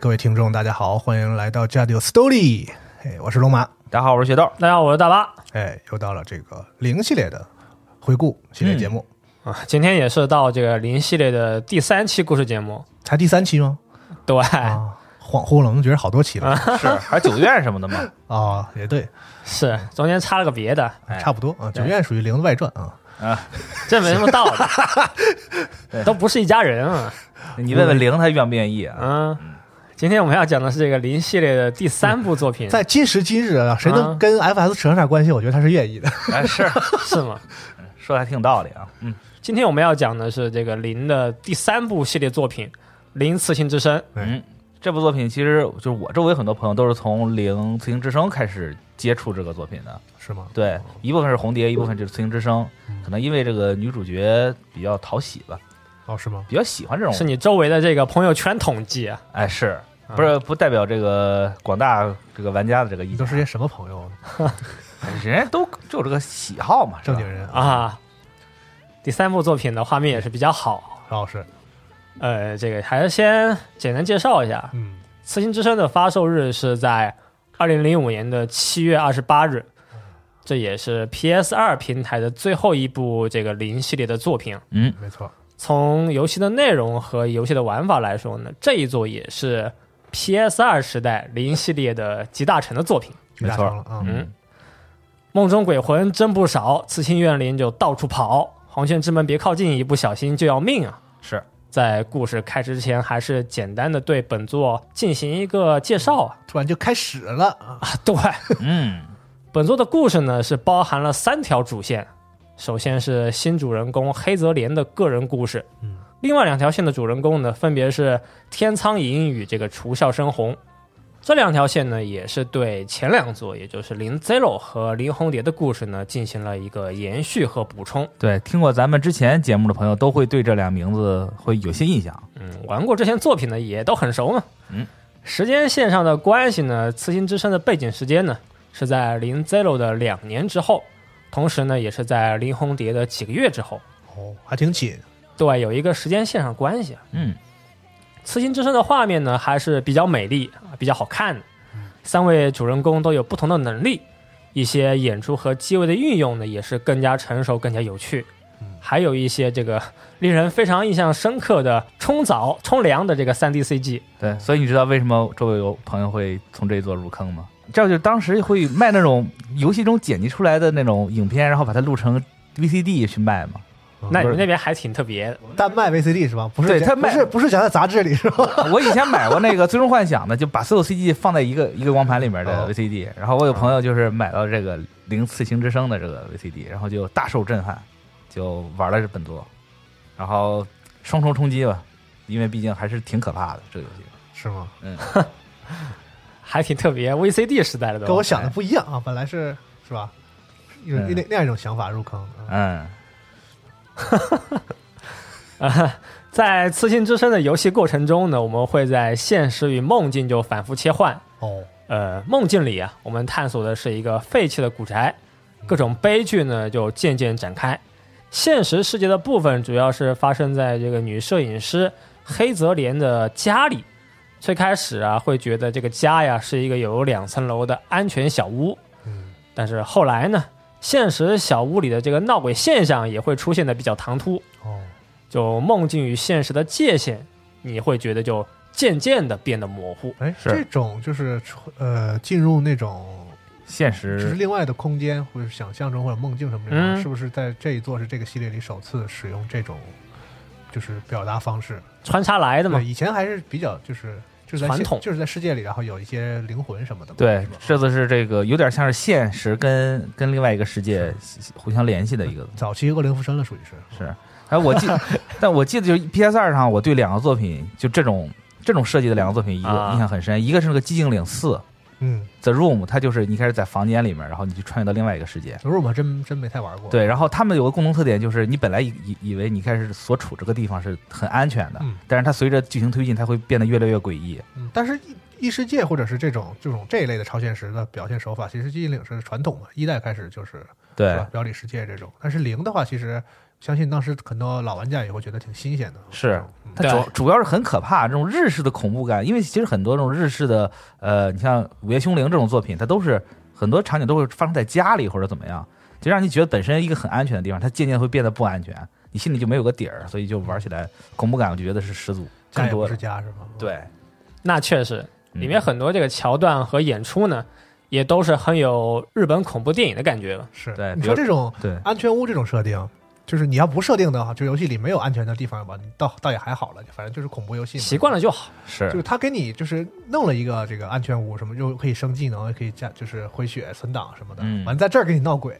各位听众，大家好，欢迎来到《Jadio Story》。哎，我是龙马。大家好，我是雪豆。大家好，我是大巴。哎，又到了这个零系列的回顾系列节目啊！今天也是到这个零系列的第三期故事节目，才第三期吗？对，恍惚了，我觉得好多期了，是还九院什么的嘛？啊，也对，是中间插了个别的，差不多啊。九院属于零的外传啊啊，这没什么道理，都不是一家人啊。你问问零，他愿不愿意啊？嗯。今天我们要讲的是这个零系列的第三部作品。在今时今日啊，谁能跟 FS 扯上点关系？我觉得他是愿意的。哎，是是吗？说的还挺有道理啊。嗯，今天我们要讲的是这个零的第三部系列作品《零刺青之声》。嗯，这部作品其实就是我周围很多朋友都是从《零刺青之声》开始接触这个作品的，是吗？对，一部分是红蝶，一部分就是《刺青之声》。可能因为这个女主角比较讨喜吧。哦，是吗？比较喜欢这种。是你周围的这个朋友圈统计啊？哎，是。不是不代表这个广大这个玩家的这个意，都是些什么朋友？人家都就这个喜好嘛，正经人啊。第三部作品的画面也是比较好，老师。呃，这个还是先简单介绍一下。嗯，《刺心之声》的发售日是在二零零五年的七月二十八日，这也是 PS 二平台的最后一部这个零系列的作品。嗯，没错。从游戏的内容和游戏的玩法来说呢，这一作也是。P.S. 二时代零系列的集大成的作品，没错，嗯，梦中鬼魂真不少，刺青怨灵就到处跑，黄泉之门别靠近，一不小心就要命啊！是在故事开始之前，还是简单的对本作进行一个介绍啊，突然就开始了啊！对，嗯，本作的故事呢是包含了三条主线，首先是新主人公黑泽莲的个人故事，嗯。另外两条线的主人公呢，分别是天苍银与这个除笑生红。这两条线呢，也是对前两座，也就是林 Zero 和林红蝶的故事呢，进行了一个延续和补充。对，听过咱们之前节目的朋友，都会对这俩名字会有些印象。嗯，玩过这些作品呢，也都很熟嘛。嗯，时间线上的关系呢，《刺心之声》的背景时间呢，是在林 Zero 的两年之后，同时呢，也是在林红蝶的几个月之后。哦，还挺紧。对，有一个时间线上关系。嗯，刺心之声的画面呢还是比较美丽啊，比较好看的。三位主人公都有不同的能力，一些演出和机位的运用呢也是更加成熟、更加有趣。还有一些这个 令人非常印象深刻的冲澡、冲凉的这个三 D CG。对，所以你知道为什么周围有朋友会从这一座入坑吗？这就当时会卖那种游戏中剪辑出来的那种影片，然后把它录成 VCD 去卖吗？那你们那边还挺特别，单卖 VCD 是吧？不是，对他卖是不是讲在杂志里是吧？我以前买过那个《最终幻想》的，就把所有 CD 放在一个一个光盘里面的 VCD。然后我有朋友就是买到这个《零刺青之声》的这个 VCD，然后就大受震撼。就玩了本作，然后双重冲击吧，因为毕竟还是挺可怕的这个游戏。是吗？嗯，还挺特别，VCD 时代的都跟我想的不一样啊，本来是是吧？有嗯那那样一种想法入坑，啊嗯，在《刺青之声》的游戏过程中呢，我们会在现实与梦境就反复切换。哦，呃，梦境里啊，我们探索的是一个废弃的古宅，各种悲剧呢就渐渐展开。现实世界的部分主要是发生在这个女摄影师黑泽莲的家里。最开始啊，会觉得这个家呀是一个有两层楼的安全小屋，嗯，但是后来呢，现实小屋里的这个闹鬼现象也会出现的比较唐突，哦，就梦境与现实的界限，你会觉得就渐渐的变得模糊。哎，是。这种就是呃进入那种现实就是另外的空间或者想象中或者梦境什么这种，嗯。是不是在这一座是这个系列里首次使用这种就是表达方式？穿插来的嘛，，以前还是比较就是就是在传统。就是在世界里，然后有一些灵魂什么的。对，这次是这个有点像是现实跟跟另外一个世界互相联系的一个早期恶灵附身了，属于是。是。哎，我记，但我记得就是 PS 二上，我对两个作品就这种这种设计的两个作品，一个啊印象很深，一个是那个《寂静岭四》嗯，The Room，它就是你开始在房间里面，然后你去穿越到另外一个世界。如果我还真真没太玩过。对，然后他们有个共同特点，就是你本来以以以为你开始所处这个地方是很安全的，嗯但是它随着剧情推进，它会变得越来越诡异。嗯，但是异异世界或者是这种这种这一类的超现实的表现手法，其实寂静岭是传统嘛，一代开始就是是对吧？表里世界这种，但是零的话，其实相信当时很多老玩家也会觉得挺新鲜的。是嗯它主主要是很可怕，这种日式的恐怖感，因为其实很多这种日式的，呃，你像《午夜凶铃》这种作品，它都是很多场景都会发生在家里或者怎么样，就让你觉得本身一个很安全的地方，它渐渐会变得不安全，你心里就没有个底儿，所以就玩起来恐怖感，我就觉得是十足，更多的家也不是。家是吗？对，那确实，嗯里面很多这个桥段和演出呢，也都是很有日本恐怖电影的感觉了。是。对比如你说这种对安全屋这种设定，就是你要不设定的话，就游戏里没有安全的地方吧，你倒倒也还好了，反正就是恐怖游戏嘛。习惯了就好。是就是他给你就是弄了一个这个安全屋，什么又可以升技能，也可以加就是回血存档什么的。嗯完在这儿给你闹鬼，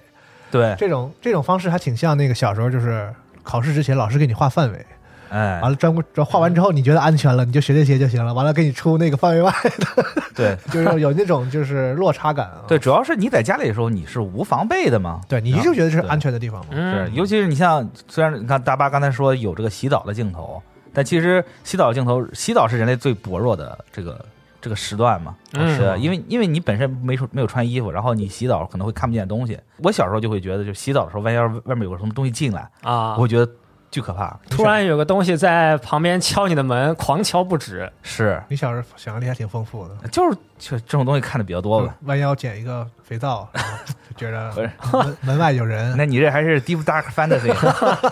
对，这种这种方式还挺像那个小时候就是考试之前老师给你画范围，哎完，了专专画完之后你觉得安全了，你就学这些就行了。完了给你出那个范围外的，对 就是有那种就是落差感啊。对，主要是你在家里的时候你是无防备的嘛，对，你就觉得这是安全的地方嘛。是，嗯，尤其是你像，虽然你看大巴刚才说有这个洗澡的镜头，但其实洗澡镜头，洗澡是人类最薄弱的这个这个时段嘛。嗯是因为因为你本身没说没有穿衣服，然后你洗澡可能会看不见东西。我小时候就会觉得，就洗澡的时候，万一要是外面有个什么东西进来，啊我，会觉得巨可怕。突然有个东西在旁边敲你的门，狂敲不止。是，你小时候想象力还挺丰富的。就是就这种东西看的比较多吧。弯腰捡一个肥皂，然后就觉 不是得门门外有人。那你这还是 Deep Dark Fantasy，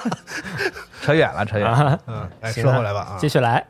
扯远了，扯远了。啊，嗯，来，说回来吧啊继，续来。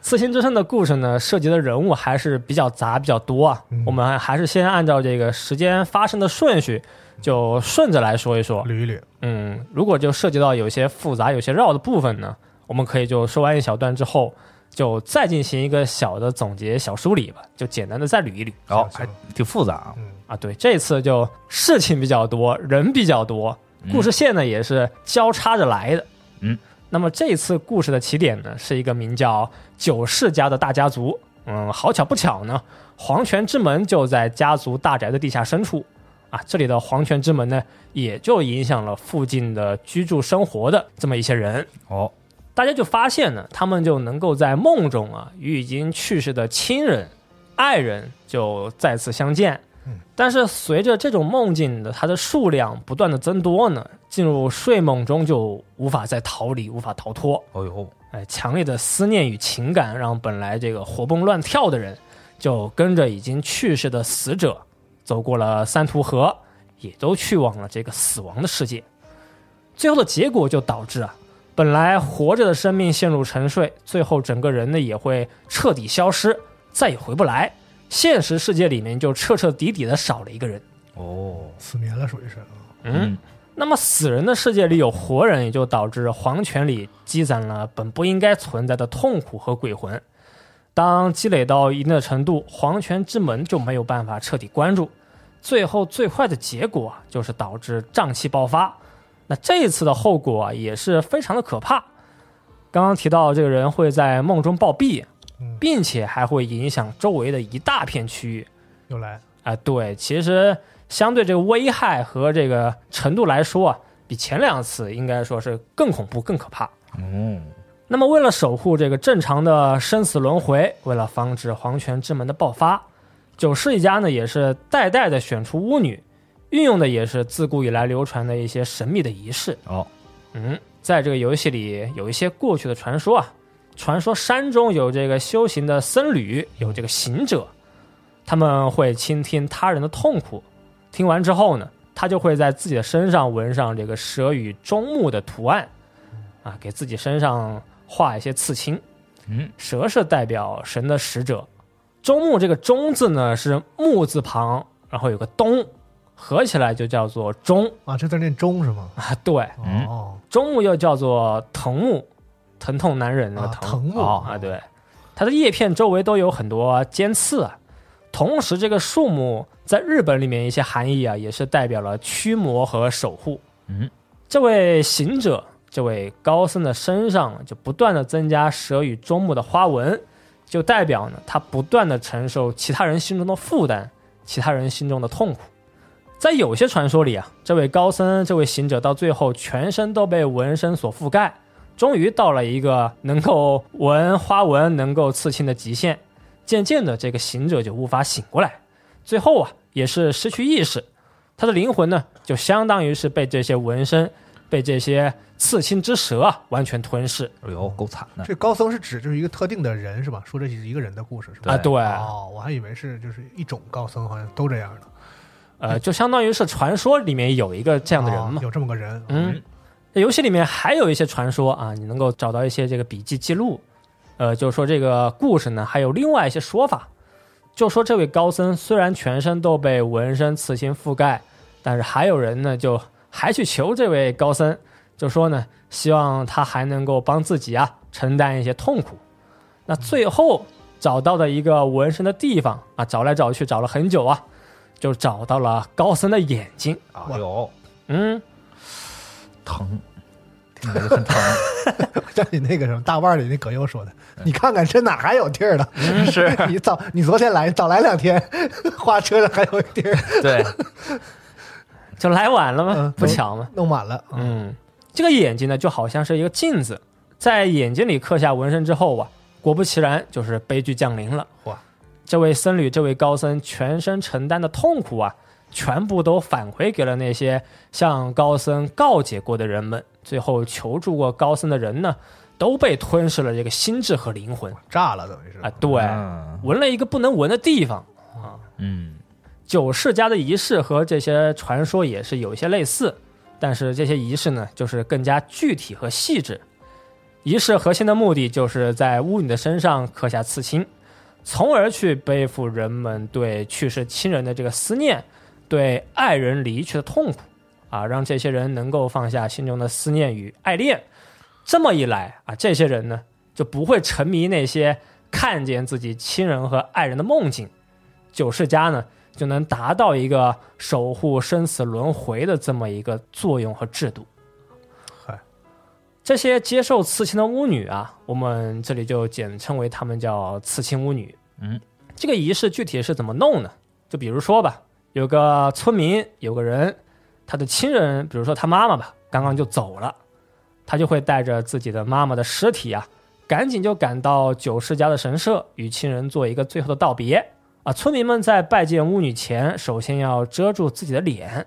刺心之声的故事呢，涉及的人物还是比较杂、比较多啊。嗯我们还是先按照这个时间发生的顺序，就顺着来说一说。捋一捋。嗯，如果就涉及到有些复杂、有些绕的部分呢，我们可以就说完一小段之后，就再进行一个小的总结、小梳理吧，就简单的再捋一捋哦，还挺复杂啊。嗯，啊。对，这次就事情比较多，人比较多，故事线呢也是交叉着来的。嗯，那么这次故事的起点呢，是一个名叫九世家的大家族。嗯，好巧不巧呢，黄泉之门就在家族大宅的地下深处。啊，这里的黄泉之门呢，也就影响了附近的居住生活的这么一些人。哦，大家就发现呢，他们就能够在梦中啊，与已经去世的亲人、爱人就再次相见嗯。但是随着这种梦境的它的数量不断的增多呢，进入睡梦中就无法再逃离，无法逃脱。哦呦，哎，强烈的思念与情感让本来这个活蹦乱跳的人，就跟着已经去世的死者走过了三途河，也都去往了这个死亡的世界。最后的结果就导致啊，本来活着的生命陷入沉睡，最后整个人呢也会彻底消失，再也回不来。现实世界里面就彻彻底底的少了一个人。哦，死眠了，属于是。嗯，那么死人的世界里有活人，也就导致黄泉里积攒了本不应该存在的痛苦和鬼魂。当积累到一定的程度，黄泉之门就没有办法彻底关住，最后最坏的结果啊，就是导致瘴气爆发。那这一次的后果啊，也是非常的可怕。刚刚提到这个人会在梦中暴毙，并且还会影响周围的一大片区域。又来啊，对，其实相对这个危害和这个程度来说啊，比前两次应该说是更恐怖、更可怕。嗯。那么，为了守护这个正常的生死轮回，为了防止黄泉之门的爆发，九世一家呢也是代代的选出巫女，运用的也是自古以来流传的一些神秘的仪式。哦，嗯，在这个游戏里有一些过去的传说啊，传说山中有这个修行的僧侣，有这个行者，他们会倾听他人的痛苦，听完之后呢，他就会在自己的身上纹上这个蛇与中木的图案，啊，给自己身上。画一些刺青，嗯，蛇是代表神的使者，中木这个中字呢是木字旁，然后有个东，合起来就叫做中啊，这字念中是吗？啊，对，哦，中木又叫做藤木，疼痛难忍那个藤木。啊，对，它的叶片周围都有很多尖刺啊，同时这个树木在日本里面一些含义啊，也是代表了驱魔和守护，嗯，这位行者。这位高僧的身上就不断的增加蛇与中目的花纹，就代表呢他不断的承受其他人心中的负担，其他人心中的痛苦。在有些传说里啊，这位高僧、这位行者到最后全身都被纹身所覆盖，终于到了一个能够纹花纹、能够刺青的极限。渐渐的，这个行者就无法醒过来，最后啊也是失去意识，他的灵魂呢就相当于是被这些纹身。被这些刺青之蛇啊完全吞噬，哎呦，够惨的！这高僧是指就是一个特定的人是吧？说这是一个人的故事是吧？啊，对。哦，我还以为是就是一种高僧，好像都这样的。呃，就相当于是传说里面有一个这样的人嘛，有这么个人。嗯，游戏里面还有一些传说啊，你能够找到一些这个笔记记录。呃，就是说这个故事呢，还有另外一些说法，就说这位高僧虽然全身都被纹身刺青覆盖，但是还有人呢就。还去求这位高僧，就说呢，希望他还能够帮自己啊承担一些痛苦。那最后找到的一个纹身的地方啊，找来找去找了很久啊，就找到了高僧的眼睛。哎呦，嗯，疼，听着就很疼。像你那个什么大腕里那葛优说的，你看看这哪还有地儿了？是 你早你昨天来早来两天，花车上还有地儿。对。就来晚了吗？不巧吗？弄晚了。嗯，这个眼睛呢，就好像是一个镜子，在眼睛里刻下纹身之后啊，果不其然，就是悲剧降临了。哇！这位僧侣，这位高僧，全身承担的痛苦啊，全部都返回给了那些向高僧告解过的人们。最后求助过高僧的人呢，都被吞噬了这个心智和灵魂，炸了，等于是啊，对，纹了一个不能纹的地方啊，嗯。九世家的仪式和这些传说也是有一些类似，但是这些仪式呢，就是更加具体和细致。仪式核心的目的就是在巫女的身上刻下刺青，从而去背负人们对去世亲人的这个思念，对爱人离去的痛苦，啊，让这些人能够放下心中的思念与爱恋。这么一来啊，这些人呢就不会沉迷那些看见自己亲人和爱人的梦境。九世家呢。就能达到一个守护生死轮回的这么一个作用和制度。嗨，这些接受刺青的巫女啊，我们这里就简称为她们叫刺青巫女。嗯，这个仪式具体是怎么弄呢？就比如说吧，有个村民，有个人，他的亲人，比如说他妈妈吧，刚刚就走了，他就会带着自己的妈妈的尸体啊，赶紧就赶到九世家的神社，与亲人做一个最后的道别。啊，村民们在拜见巫女前，首先要遮住自己的脸。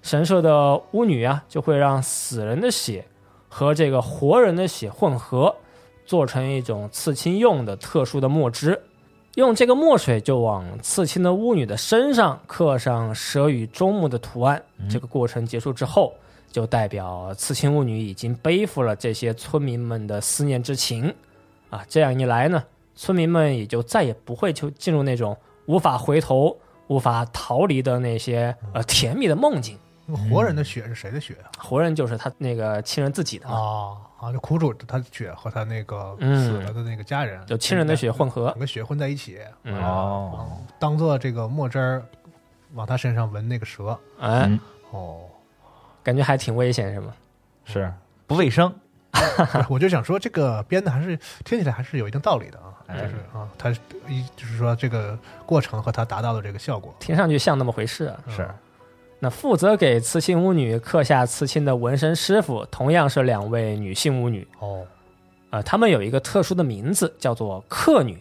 神社的巫女啊，就会让死人的血和这个活人的血混合，做成一种刺青用的特殊的墨汁。用这个墨水就往刺青的巫女的身上刻上蛇与中目的图案。这个过程结束之后，就代表刺青巫女已经背负了这些村民们的思念之情。啊，这样一来呢，村民们也就再也不会就进入那种。无法回头、无法逃离的那些呃甜蜜的梦境。活人的血是谁的血啊？活人就是他那个亲人自己的啊啊！就苦主他的血和他那个死了的那个家人，就亲人的血混合，两个血混在一起哦，当做这个墨汁儿往他身上闻那个蛇。哎，哦，感觉还挺危险，是吗？是不卫生。我就想说，这个编的还是听起来还是有一定道理的啊，就是啊，他一就是说这个过程和他达到的这个效果，听上去像那么回事啊。是，那负责给刺青巫女刻下刺青的纹身师傅，同样是两位女性巫女哦，呃，她们有一个特殊的名字，叫做克女。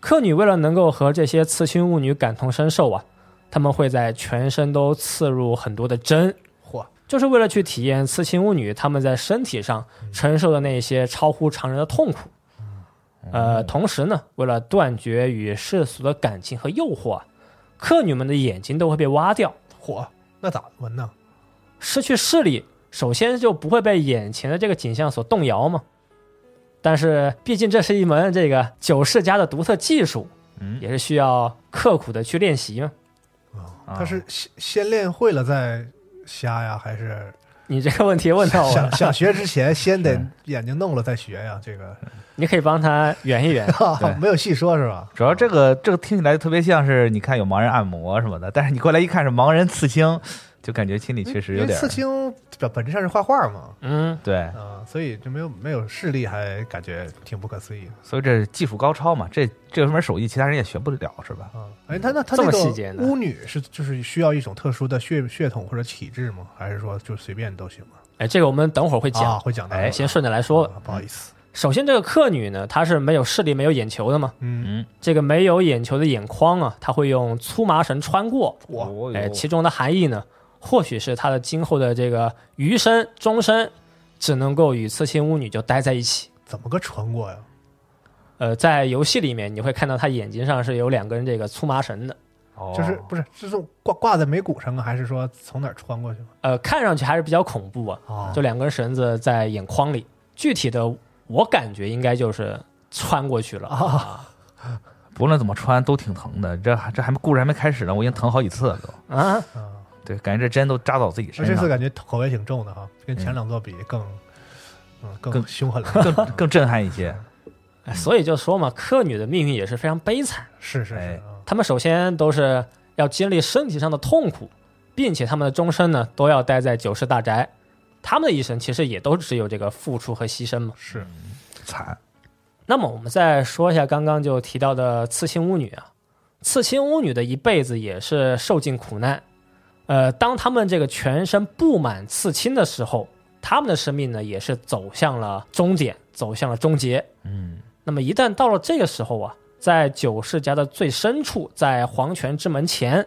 克女为了能够和这些刺青巫女感同身受啊，他们会在全身都刺入很多的针。嚯！就是为了去体验刺青巫女她们在身体上承受的那些超乎常人的痛苦，呃，同时呢，为了断绝与世俗的感情和诱惑啊，客女们的眼睛都会被挖掉。嚯，那咋纹呢？失去视力，首先就不会被眼前的这个景象所动摇嘛。但是，毕竟这是一门这个九世家的独特技术，嗯，也是需要刻苦的去练习嘛。啊，他是先先练会了再。瞎呀？还是你这个问题问到我想想学之前，先得眼睛弄了再学呀。这个 你可以帮他圆一圆，没有细说，是吧？主要这个这个听起来特别像是你看有盲人按摩什么的，但是你过来一看是盲人刺青。就感觉心里确实有点刺青，本本质上是画画嘛。嗯，对啊，所以就没有没有视力，还感觉挺不可思议。所以这技术高超嘛，这这门手艺其他人也学不了，是吧？啊，哎，他那他这么细节呢巫女是就是需要一种特殊的血血统或者体质吗？还是说就随便都行吗？哎，这个我们等会儿会讲，会讲的。哎，先顺着来说，不好意思。首先，这个客女呢，她是没有视力、没有眼球的嘛。嗯嗯，这个没有眼球的眼眶啊，它会用粗麻绳穿过。哇，哎，其中的含义呢？或许是他的今后的这个余生终身，只能够与刺青巫女就待在一起。怎么个穿过呀？呃，在游戏里面你会看到他眼睛上是有两根这个粗麻绳的，哦就是不是是挂挂在眉骨上啊，还是说从哪儿穿过去？呃，看上去还是比较恐怖啊，就两根绳子在眼眶里。具体的我感觉应该就是穿过去了啊。不论怎么穿都挺疼的，这还这还故事还没开始呢，我已经疼好几次了都啊。对，感觉这针都扎到自己身上。这次感觉口味挺重的哈，跟前两座比更，嗯，更凶狠了，更 更震撼一些。所以就说嘛，客女的命运也是非常悲惨。是是是，他们首先都是要经历身体上的痛苦，并且他们的终身呢都要待在九世大宅。他们的一生其实也都只有这个付出和牺牲嘛。是惨。那么我们再说一下刚刚就提到的刺青巫女啊，刺青巫女的一辈子也是受尽苦难。呃，当他们这个全身布满刺青的时候，他们的生命呢也是走向了终点，走向了终结。嗯，那么一旦到了这个时候啊，在九世家的最深处，在黄泉之门前，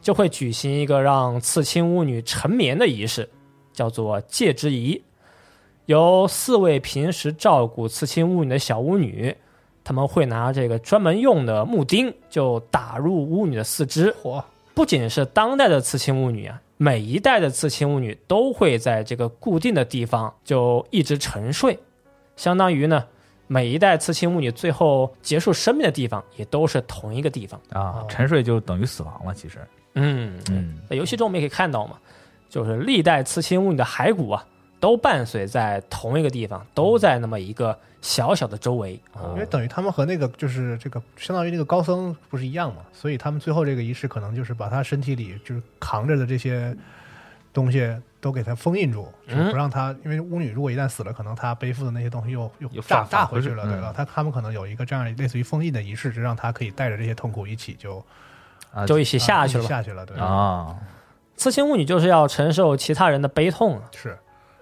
就会举行一个让刺青巫女沉眠的仪式，叫做戒之仪。由四位平时照顾刺青巫女的小巫女，他们会拿这个专门用的木钉，就打入巫女的四肢。嚯！不仅是当代的刺青巫女啊，每一代的刺青巫女都会在这个固定的地方就一直沉睡，相当于呢，每一代刺青巫女最后结束生命的地方也都是同一个地方啊。沉睡就等于死亡了，其实。嗯嗯，在游戏中我们也可以看到嘛，就是历代刺青巫女的骸骨啊，都伴随在同一个地方，都在那么一个。小小的周围，因为等于他们和那个就是这个相当于那个高僧不是一样嘛，所以他们最后这个仪式可能就是把他身体里就是扛着的这些东西都给他封印住，就不让他。因为巫女如果一旦死了，可能他背负的那些东西又又炸炸回去了，对吧？他他们可能有一个这样类似于封印的仪式，就让他可以带着这些痛苦一起就就一起下去了，下去了，对啊。刺青巫女就是要承受其他人的悲痛是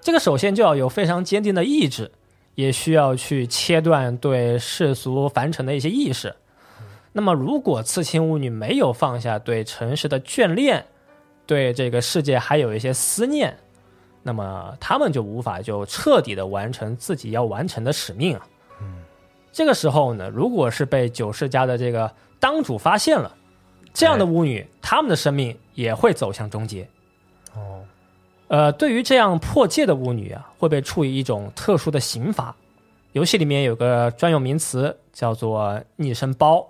这个首先就要有非常坚定的意志。也需要去切断对世俗凡尘的一些意识。那么，如果刺青巫女没有放下对尘世的眷恋，对这个世界还有一些思念，那么他们就无法就彻底的完成自己要完成的使命啊。嗯，这个时候呢，如果是被九世家的这个当主发现了，这样的巫女，他们的生命也会走向终结。哦。呃，对于这样破戒的巫女啊，会被处以一种特殊的刑罚。游戏里面有个专用名词叫做逆身包，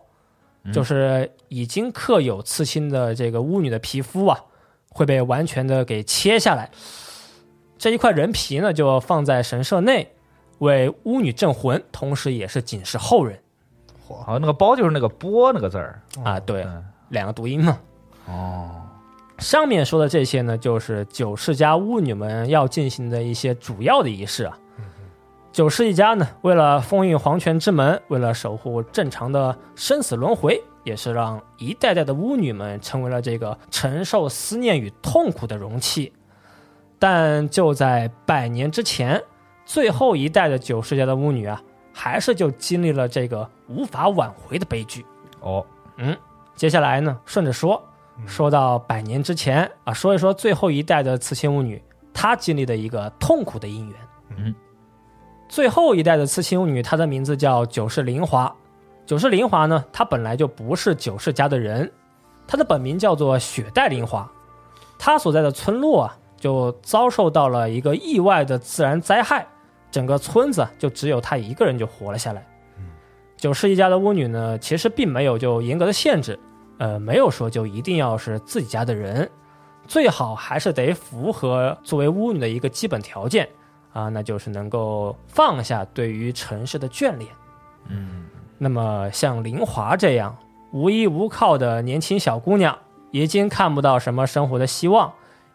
就是已经刻有刺青的这个巫女的皮肤啊，会被完全的给切下来。这一块人皮呢，就放在神社内，为巫女镇魂，同时也是警示后人。好，那个包就是那个波那个字儿啊，对，两个读音嘛。哦。上面说的这些呢，就是九世家巫女们要进行的一些主要的仪式啊。九世一家呢，为了封印黄泉之门，为了守护正常的生死轮回，也是让一代代的巫女们成为了这个承受思念与痛苦的容器。但就在百年之前，最后一代的九世家的巫女啊，还是就经历了这个无法挽回的悲剧。哦，嗯，接下来呢，顺着说，说到百年之前啊，说一说最后一代的刺青巫女，她经历的一个痛苦的姻缘。嗯，最后一代的刺青巫女，她的名字叫九世灵华。九世灵华呢，她本来就不是九世家的人，她的本名叫做雪代灵华。她所在的村落啊，就遭受到了一个意外的自然灾害，整个村子就只有她一个人就活了下来。九世一家的巫女呢，其实并没有就严格的限制，呃，没有说就一定要是自己家的人，最好还是得符合作为巫女的一个基本条件啊，那就是能够放下对于尘世的眷恋。嗯，那么像林华这样无依无靠的年轻小姑娘，已经看不到什么生活的希望，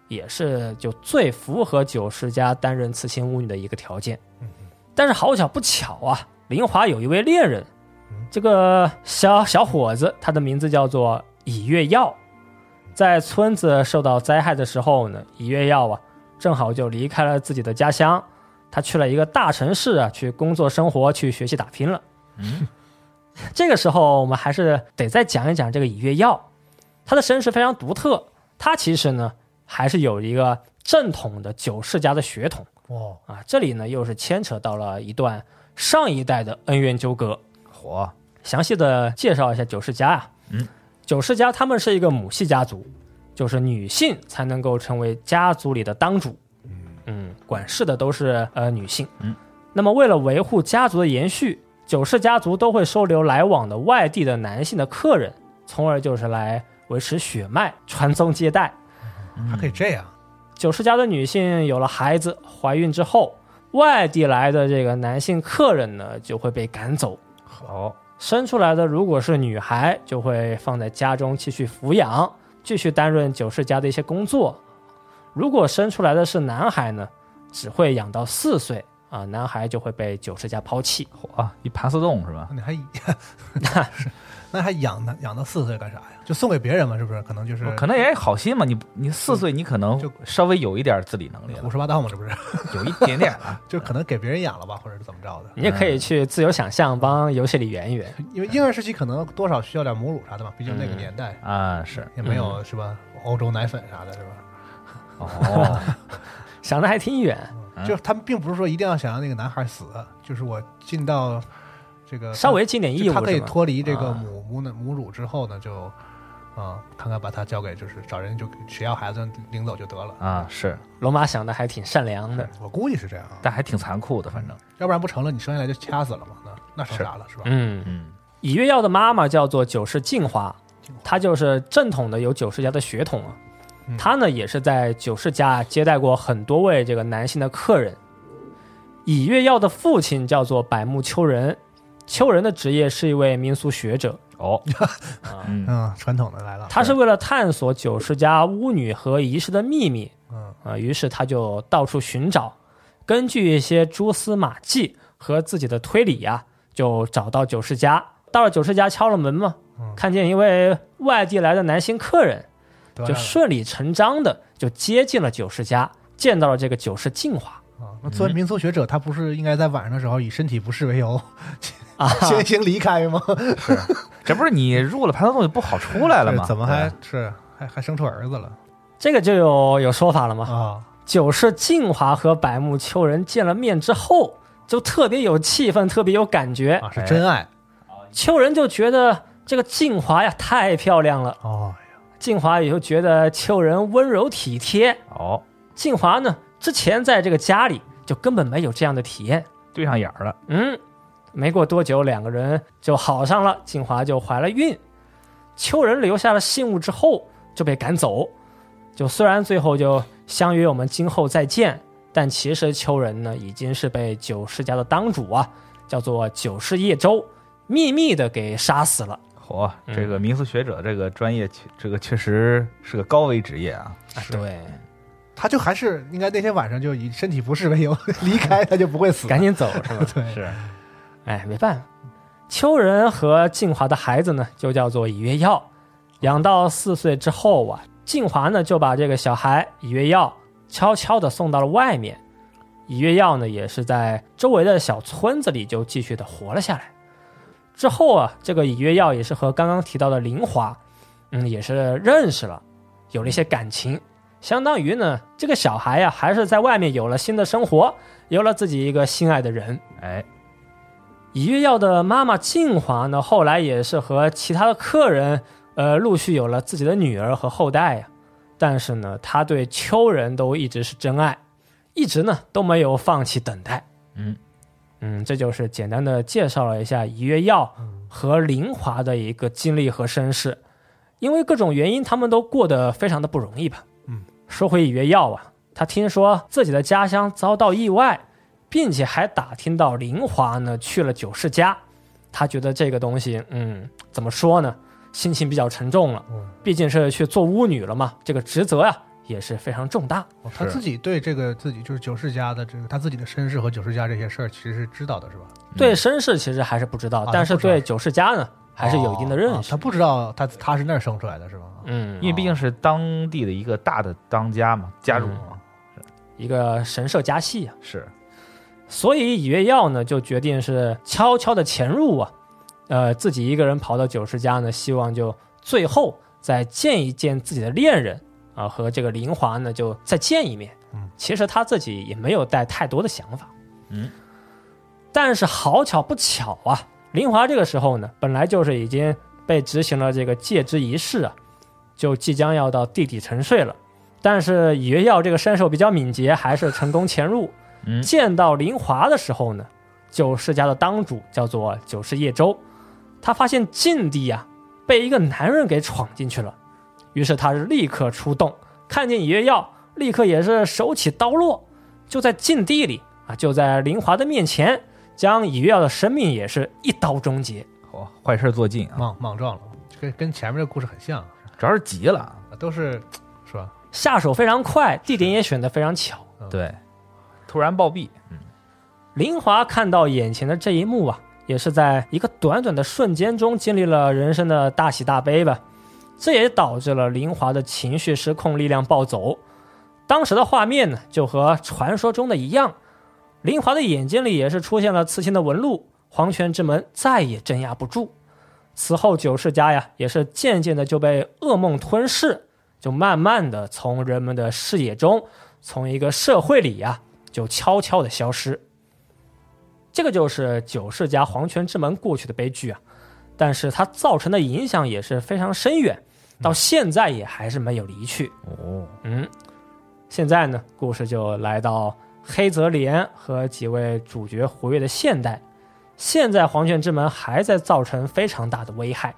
也是就最符合九世家担任刺青巫女的一个条件。但是好巧不巧啊，林华有一位恋人。这个小小伙子，他的名字叫做以月耀，在村子受到灾害的时候呢，以月耀啊，正好就离开了自己的家乡，他去了一个大城市啊，去工作、生活、去学习、打拼了。嗯，这个时候我们还是得再讲一讲这个以月耀，他的身世非常独特，他其实呢还是有一个正统的九世家的血统哦，啊，这里呢又是牵扯到了一段上一代的恩怨纠葛。火，详细的介绍一下九世家啊，嗯，九世家他们是一个母系家族，就是女性才能够成为家族里的当主，嗯，管事的都是呃女性，嗯，那么为了维护家族的延续，九世家族都会收留来往的外地的男性的客人，从而就是来维持血脉、传宗接代。还可以这样，九世家的女性有了孩子，怀孕之后，外地来的这个男性客人呢就会被赶走。哦，生出来的如果是女孩，就会放在家中继续抚养，继续担任九世家的一些工作；如果生出来的是男孩呢，只会养到四岁。啊，男孩就会被九世家抛弃。啊，一盘丝洞是吧？你还那是 那还养他养到四岁干啥呀？就送给别人嘛，是不是？可能就是可能也好心嘛。你你四岁，你可能就稍微有一点自理能力了胡，说八道嘛，这不是？有一点点了。就可能给别人养了吧，或者是怎么着的？你也可以去自由想象，帮游戏里圆一圆。因为婴儿时期可能多少需要点母乳啥的嘛，毕竟那个年代啊，是也没有是吧？欧洲奶粉啥的，是吧？哦，想的还挺远，嗯就他们并不是说一定要想让那个男孩死，就是我尽到这个稍微尽点义务他可以脱离这个啊母母奶母乳之后呢，就啊，看看把他交给就是找人就谁要孩子领走就得了。啊是，龙马想的还挺善良的。我估计是这样啊，但还挺残酷的，反正，要不然不成了，你生下来就掐死了嘛？那那生啥了是吧？嗯，嗯，以月耀的妈妈叫做九世镜花，她就是正统的有九世家的血统啊。嗯她呢也是在九世家接待过很多位这个男性的客人。以月耀的父亲叫做百木秋人，秋人的职业是一位民俗学者哦，啊。嗯嗯，传统的来了。他是为了探索九世家巫女和仪式的秘密嗯啊，于是他就到处寻找，根据一些蛛丝马迹和自己的推理呀、就找到九世家。到了九世家敲了门嘛，嗯看见一位外地来的男性客人，就顺理成章的就接近了九世家，见到了这个九世静华啊。那作为民俗学者，他不是应该在晚上的时候以身体不适为由啊。先行离开吗？是这不是你入了盘丝洞就不好出来了吗？怎么还是还还生出儿子了这个就有有说法了吗。啊？九世静华和百木秋人见了面之后，就特别有气氛，特别有感觉。啊，是真爱秋人就觉得这个静华呀太漂亮了，哦。静华也就觉得秋人温柔体贴。哦，静华呢，之前在这个家里就根本没有这样的体验。对上眼儿了，嗯，没过多久，两个人就好上了，静华就怀了孕。秋人留下了信物之后就被赶走，就虽然最后就相约我们今后再见，但其实秋人呢已经是被九世家的当主啊，叫做九世叶舟，秘密的给杀死了。嚯，这个民俗学者这个专业，这个确实是个高危职业啊。对，他就还是应该那天晚上就以身体不适为由 离开，他就不会死。赶紧走是吧？对，是，哎，没办法。秋人和静华的孩子呢，就叫做以月耀。养到四岁之后啊，静华呢就把这个小孩以月耀悄悄的送到了外面。以月耀呢，也是在周围的小村子里就继续的活了下来。之后啊，这个以月耀也是和刚刚提到的林华，嗯，也是认识了，有了一些感情。相当于呢，这个小孩呀，还是在外面有了新的生活，有了自己一个心爱的人。哎，以月耀的妈妈静华呢，后来也是和其他的客人，呃，陆续有了自己的女儿和后代呀。但是呢，他对秋人都一直是真爱，一直呢都没有放弃等待。嗯嗯，这就是简单的介绍了一下以月耀和林华的一个经历和身世。因为各种原因，他们都过得非常的不容易吧。嗯，说回以月耀啊，他听说自己的家乡遭到意外。并且还打听到林华呢去了九世家，他觉得这个东西，嗯，怎么说呢？心情比较沉重了。嗯，毕竟是去做巫女了嘛，这个职责呀也是非常重大。他自己对这个自己就是九世家的这个他自己的身世和九世家这些事儿，其实是知道的，是吧？对身世其实还是不知道，但是对九世家呢还是有一定的认识。他不知道他他是那儿生出来的，是吧？嗯，因为毕竟是当地的一个大的当家嘛，家主嘛，一个神社家系啊，是。所以以月耀呢就决定是悄悄的潜入啊，呃，自己一个人跑到九世家呢，希望就最后再见一见自己的恋人啊，和这个林华呢就再见一面。嗯，其实他自己也没有带太多的想法。嗯，但是好巧不巧啊，林华这个时候呢，本来就是已经被执行了这个戒之仪式啊，就即将要到地底沉睡了。但是以月耀这个身手比较敏捷，还是成功潜入。嗯见到林华的时候呢，九世家的当主叫做九世叶舟，他发现禁地啊被一个男人给闯进去了，于是他是立刻出动，看见以月耀，立刻也是手起刀落，就在禁地里啊，就在林华的面前，将以月耀的生命也是一刀终结。哦，坏事做尽，莽莽撞了，跟跟前面这个故事很像，主要是急了，都是是吧？下手非常快，地点也选的非常巧，对。突然暴毙，嗯，林华看到眼前的这一幕啊，也是在一个短短的瞬间中经历了人生的大喜大悲吧，这也导致了林华的情绪失控，力量暴走。当时的画面呢，就和传说中的一样，林华的眼睛里也是出现了刺青的纹路，黄泉之门再也镇压不住。此后九世家呀，也是渐渐的就被噩梦吞噬，就慢慢的从人们的视野中，从一个社会里呀。就悄悄的消失。这个就是九世家黄泉之门过去的悲剧啊，但是它造成的影响也是非常深远，到现在也还是没有离去。哦，嗯，现在呢，故事就来到黑泽莲和几位主角活跃的现代，现在黄泉之门还在造成非常大的危害。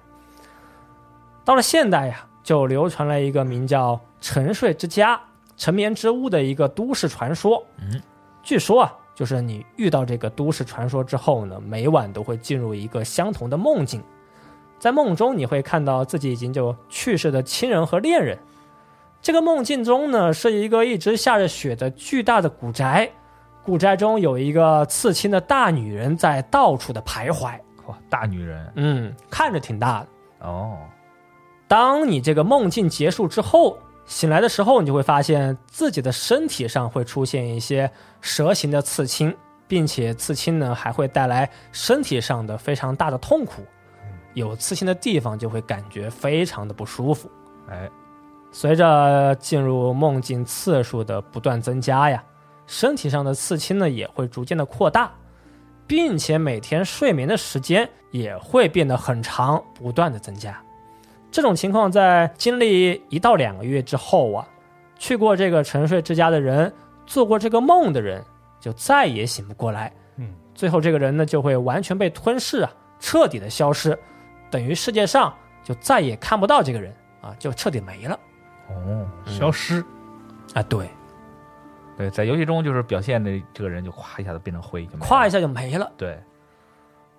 到了现代呀，就流传了一个名叫沉睡之家。沉眠之屋的一个都市传说，嗯，据说啊，就是你遇到这个都市传说之后呢，每晚都会进入一个相同的梦境，在梦中你会看到自己已经就去世的亲人和恋人。这个梦境中呢，是一个一直下着雪的巨大的古宅，古宅中有一个刺青的大女人在到处的徘徊。哇，大女人，嗯，看着挺大的。哦，当你这个梦境结束之后。醒来的时候，你就会发现自己的身体上会出现一些蛇形的刺青，并且刺青呢还会带来身体上的非常大的痛苦。有刺青的地方就会感觉非常的不舒服。哎，随着进入梦境次数的不断增加呀，身体上的刺青呢也会逐渐的扩大，并且每天睡眠的时间也会变得很长，不断的增加。这种情况在经历一到两个月之后啊，去过这个沉睡之家的人，做过这个梦的人，就再也醒不过来。嗯，最后这个人呢，就会完全被吞噬啊，彻底的消失，等于世界上就再也看不到这个人啊，就彻底没了。哦，消失啊，对，对，在游戏中就是表现的这个人就咵一下子变成灰，咵一下就没了。对，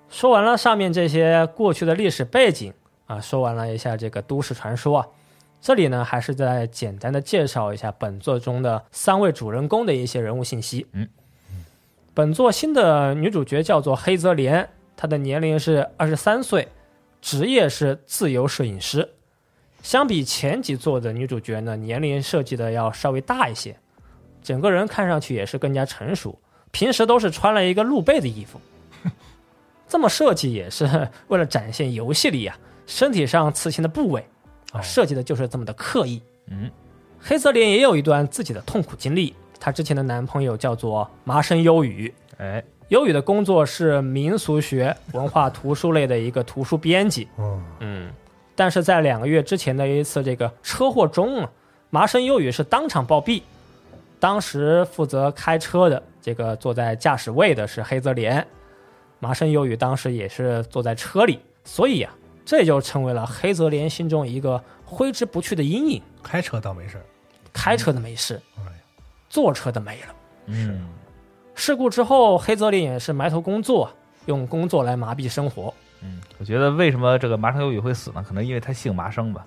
说完了上面这些过去的历史背景。啊，说完了一下这个都市传说啊，这里呢还是再简单的介绍一下本作中的三位主人公的一些人物信息。嗯，本作新的女主角叫做黑泽莲，她的年龄是二十三岁，职业是自由摄影师。相比前几座的女主角呢，年龄设计的要稍微大一些，整个人看上去也是更加成熟。平时都是穿了一个露背的衣服，这么设计也是 为了展现游戏里啊身体上刺青的部位啊，设计的就是这么的刻意。嗯，黑泽莲也有一段自己的痛苦经历，她之前的男朋友叫做麻生优宇，哎，优宇的工作是民俗学、文化图书类的一个图书编辑。嗯，嗯，但是在两个月之前的一次这个车祸中啊，麻生优宇是当场暴毙。当时负责开车的这个坐在驾驶位的是黑泽廉，麻生优宇当时也是坐在车里，所以啊，这就成为了黑泽廉心中一个挥之不去的阴影。开车倒没事儿，开车的没事，坐车的没了。嗯，事故之后，黑泽林也是埋头工作，用工作来麻痹生活。嗯，我觉得为什么这个麻生优宇会死呢？可能因为他姓麻生吧。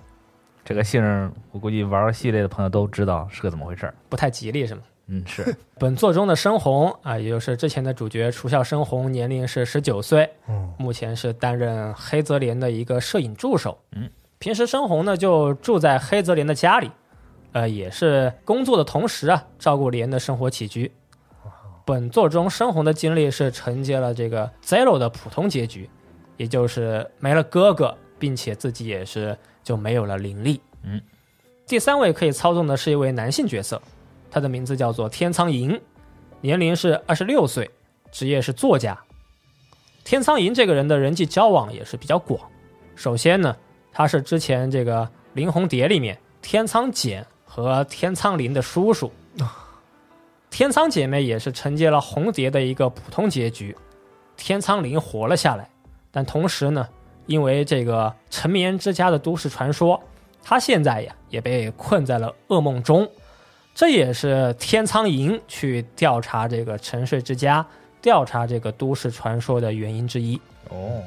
这个姓儿，我估计玩系列的朋友都知道是个怎么回事儿。不太吉利是吗？嗯，是。本作中的深红啊，也就是之前的主角楚笑深红，年龄是十九岁，嗯，目前是担任黑泽莲的一个摄影助手。嗯，平时深红呢就住在黑泽莲的家里，呃，也是工作的同时啊，照顾莲的生活起居。本作中深红的经历是承接了这个 Zero 的普通结局，也就是没了哥哥，并且自己也是就没有了灵力。嗯，第三位可以操纵的是一位男性角色，他的名字叫做天苍蝇，年龄是二十六岁，职业是作家。天苍蝇这个人的人际交往也是比较广。首先呢，他是之前这个《林红蝶》里面天苍简和天苍灵的叔叔。天仓姐妹也是承接了红蝶的一个普通结局，天苍灵活了下来，但同时呢，因为这个沉眠之家的都市传说，他现在呀也被困在了噩梦中。这也是天仓营去调查这个沉睡之家、调查这个都市传说的原因之一。哦，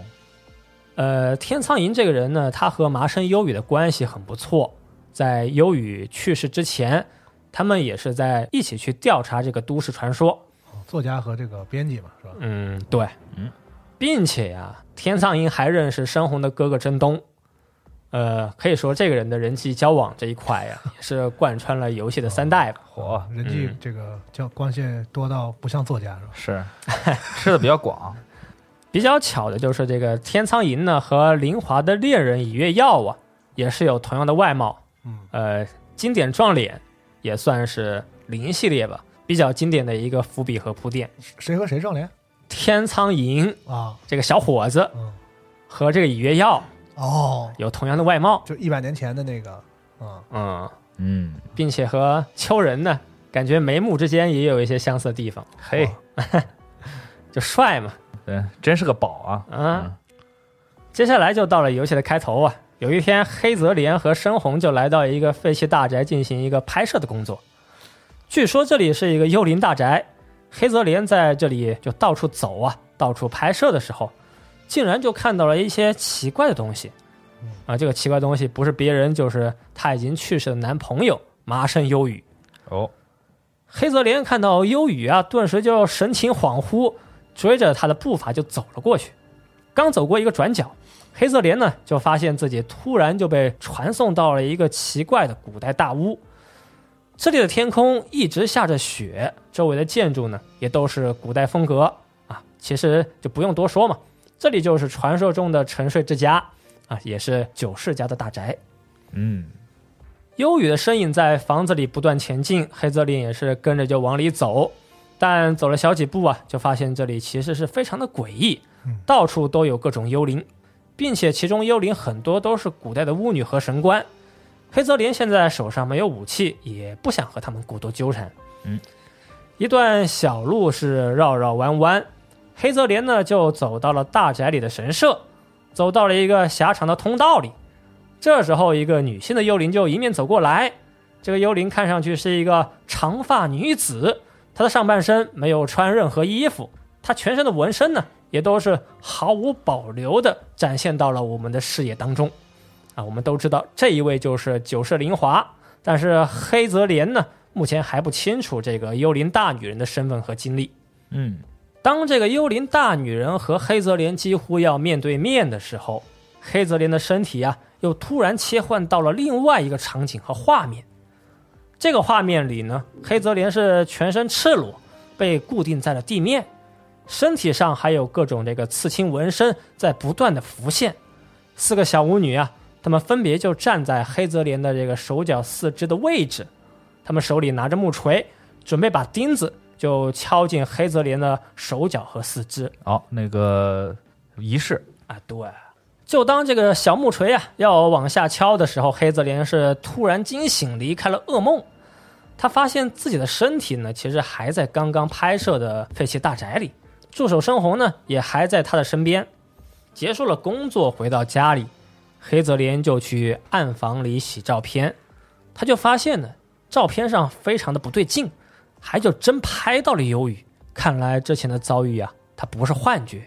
呃，天仓营这个人呢，他和麻生优宇的关系很不错，在优宇去世之前，他们也是在一起去调查这个都市传说。作家和这个编辑嘛，是吧？嗯，对，嗯，并且呀、天苍银还认识深红的哥哥真东。呃，可以说这个人的人际交往这一块呀，也是贯穿了游戏的三代吧。火人际嗯这个交关系多到不像作家是吧？是吃的比较广。比较巧的就是这个天苍蝇呢和林华的恋人以月耀啊，也是有同样的外貌，嗯，呃，经典撞脸，也算是零系列吧，比较经典的一个伏笔和铺垫。谁和谁撞脸天苍蝇啊？这个小伙子嗯，和这个以月耀哦，有同样的外貌，就一百年前的那个，嗯，嗯，嗯，并且和秋人呢，感觉眉目之间也有一些相似的地方，嘿，就帅嘛，对，真是个宝啊。啊。接下来就到了游戏的开头啊。有一天，黑泽莲和深红就来到一个废弃大宅进行一个拍摄的工作。据说这里是一个幽灵大宅，黑泽莲在这里就到处走啊，到处拍摄的时候，竟然就看到了一些奇怪的东西。啊，这个奇怪东西不是别人，就是她已经去世的男朋友麻生优雨。哦，黑泽莲看到优雨啊，顿时就神情恍惚，追着他的步伐就走了过去。刚走过一个转角，黑色莲呢就发现自己突然就被传送到了一个奇怪的古代大屋。这里的天空一直下着雪，周围的建筑呢也都是古代风格啊。其实就不用多说嘛，这里就是传说中的沉睡之家啊，也是九世家的大宅。嗯，幽雨的身影在房子里不断前进，黑泽林也是跟着就往里走，但走了小几步啊，就发现这里其实是非常的诡异嗯，到处都有各种幽灵，并且其中幽灵很多都是古代的巫女和神官。黑泽林现在手上没有武器，也不想和他们过多纠缠。嗯，一段小路是绕绕弯弯，黑泽莲呢就走到了大宅里的神社，走到了一个狭长的通道里。这时候，一个女性的幽灵就迎面走过来。这个幽灵看上去是一个长发女子，她的上半身没有穿任何衣服，她全身的纹身呢，也都是毫无保留的展现到了我们的视野当中。啊，我们都知道这一位就是九世灵华，但是黑泽莲呢，目前还不清楚这个幽灵大女人的身份和经历。嗯，当这个幽灵大女人和黑泽莲几乎要面对面的时候，黑泽莲的身体啊，又突然切换到了另外一个场景和画面。这个画面里呢，黑泽莲是全身赤裸，被固定在了地面，身体上还有各种这个刺青纹身在不断的浮现。四个小舞女啊，她们分别就站在黑泽莲的这个手脚四肢的位置，她们手里拿着木锤，准备把钉子就敲进黑泽莲的手脚和四肢。哦，那个仪式，啊，对，就当这个小木锤啊要往下敲的时候，黑泽莲是突然惊醒，离开了噩梦。他发现自己的身体呢，其实还在刚刚拍摄的废弃大宅里，助手深红呢也还在他的身边。结束了工作，回到家里，黑泽莲就去暗房里洗照片，他就发现呢，照片上非常的不对劲，还就真拍到了忧郁。看来之前的遭遇啊，他不是幻觉。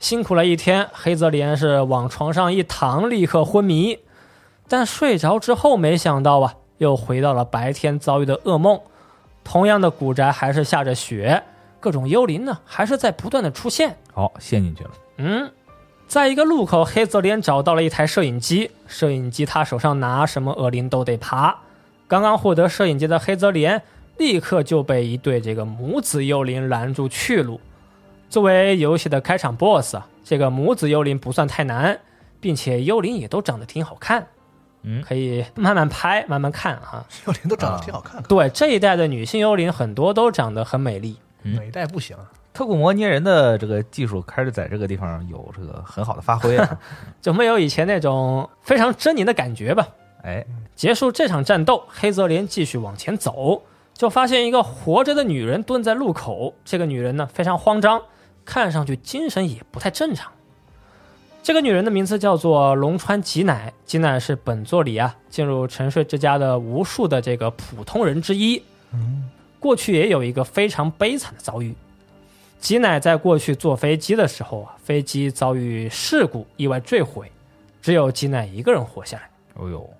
辛苦了一天，黑泽莲是往床上一躺，立刻昏迷。但睡着之后，没想到啊，又回到了白天遭遇的噩梦。同样的古宅还是下着雪，各种幽灵呢还是在不断的出现。好，陷进去了。嗯，在一个路口，黑泽连找到了一台摄影机。摄影机他手上拿什么恶灵都得爬。刚刚获得摄影机的黑泽连，立刻就被一对这个母子幽灵拦住去路。作为游戏的开场 BOSS 啊，这个母子幽灵不算太难，并且幽灵也都长得挺好看，嗯可以慢慢拍，慢慢看啊。幽灵都长得挺好看的，对这一代的女性幽灵，很多都长得很美丽。嗯哪一代不行啊？特库摩捏人的这个技术开始在这个地方有这个很好的发挥啊！就没有以前那种非常狰狞的感觉吧。哎，结束这场战斗，黑泽连继续往前走，就发现一个活着的女人蹲在路口。这个女人呢非常慌张，看上去精神也不太正常。这个女人的名字叫做龙川吉乃，吉乃是本作里啊进入沉睡之家的无数的这个普通人之一。嗯，过去也有一个非常悲惨的遭遇。吉乃在过去坐飞机的时候啊，飞机遭遇事故，意外坠毁，只有吉乃一个人活下来。哦呦，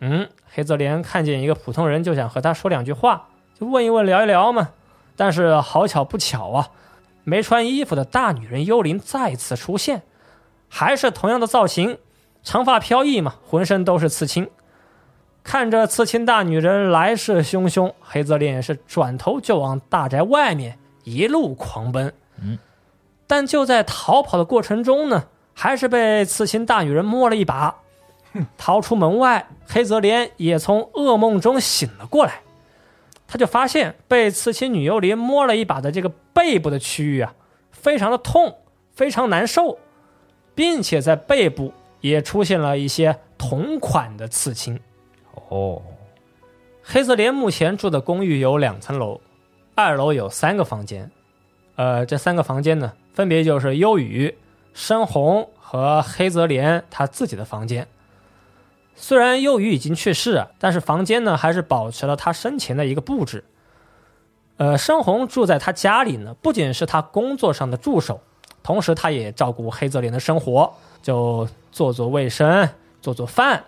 嗯，黑泽连看见一个普通人，就想和他说两句话，就问一问、聊一聊嘛。但是好巧不巧啊，没穿衣服的大女人幽灵再次出现，还是同样的造型，长发飘逸嘛，浑身都是刺青。看着刺青大女人来势汹汹，黑泽莲也是转头就往大宅外面一路狂奔。嗯，但就在逃跑的过程中呢，还是被刺青大女人摸了一把。逃出门外，黑泽莲也从噩梦中醒了过来。他就发现被刺青女幽灵摸了一把的这个背部的区域啊，非常的痛，非常难受，并且在背部也出现了一些同款的刺青。哦，黑泽莲目前住的公寓有两层楼，二楼有三个房间，呃，这三个房间呢，分别就是优雨、深红和黑泽莲他自己的房间。虽然幽雨已经去世，但是房间呢还是保持了他生前的一个布置。呃，深红住在他家里呢，不仅是他工作上的助手，同时他也照顾黑泽莲的生活，就做做卫生、做做饭。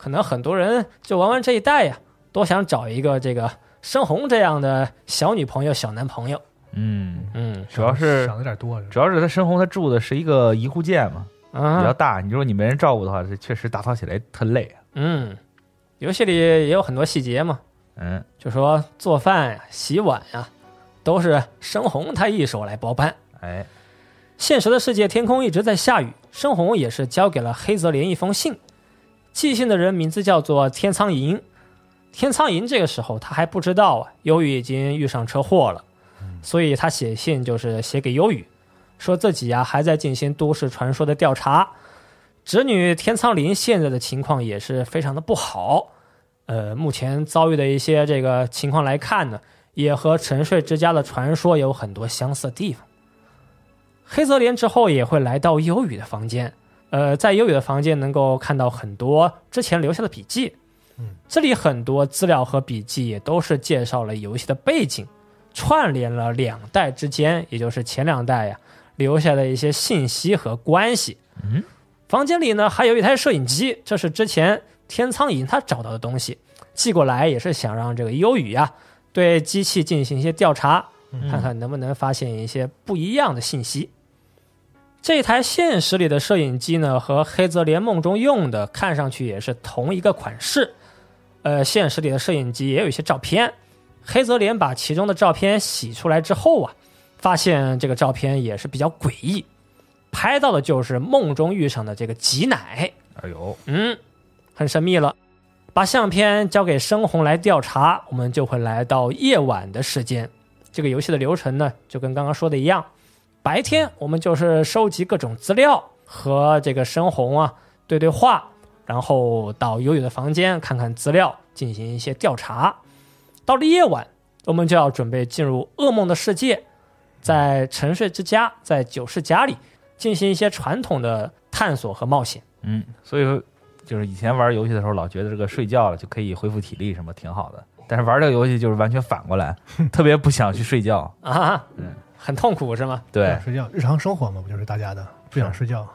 可能很多人就玩玩这一代呀，都想找一个这个深红这样的小女朋友、小男朋友。嗯，嗯主要是想的有点多，主要是他深红他住的是一个一户建嘛，比较啊，大。你说你没人照顾的话，这确实打扫起来特累啊。嗯，游戏里也有很多细节嘛，嗯，就说做饭呀、洗碗呀，都是深红他一手来包办。哎，现实的世界，天空一直在下雨。深红也是交给了黑泽林一封信，寄信的人名字叫做天苍蝇。天苍蝇这个时候他还不知道啊，忧郁已经遇上车祸了，所以他写信就是写给忧郁，说自己啊还在进行都市传说的调查，侄女天苍林现在的情况也是非常的不好，呃，目前遭遇的一些这个情况来看呢，也和沉睡之家的传说有很多相似的地方。黑泽莲之后也会来到忧雨的房间，呃，在优雨的房间能够看到很多之前留下的笔记，嗯，这里很多资料和笔记也都是介绍了游戏的背景，串联了两代之间，也就是前两代呀留下的一些信息和关系。嗯，房间里呢还有一台摄影机，这是之前天苍蝇他找到的东西，寄过来也是想让这个优宇呀对机器进行一些调查，看看能不能发现一些不一样的信息。这台现实里的摄影机呢，和黑泽连梦中用的看上去也是同一个款式。呃，现实里的摄影机也有一些照片，黑泽连把其中的照片洗出来之后啊，发现这个照片也是比较诡异，拍到的就是梦中遇上的这个挤奶。哎呦，嗯，很神秘了。把相片交给深红来调查，我们就会来到夜晚的时间。这个游戏的流程呢，就跟刚刚说的一样。白天我们就是收集各种资料，和这个深红啊对对话，然后到悠悠的房间看看资料，进行一些调查。到了夜晚，我们就要准备进入噩梦的世界，在沉睡之家，在九世家里进行一些传统的探索和冒险。嗯，所以说就是以前玩游戏的时候，老觉得这个睡觉了就可以恢复体力，什么挺好的。但是玩这个游戏就是完全反过来，特别不想去睡觉啊。嗯。很痛苦是吗？对，睡觉，日常生活嘛，不就是大家的不想睡觉？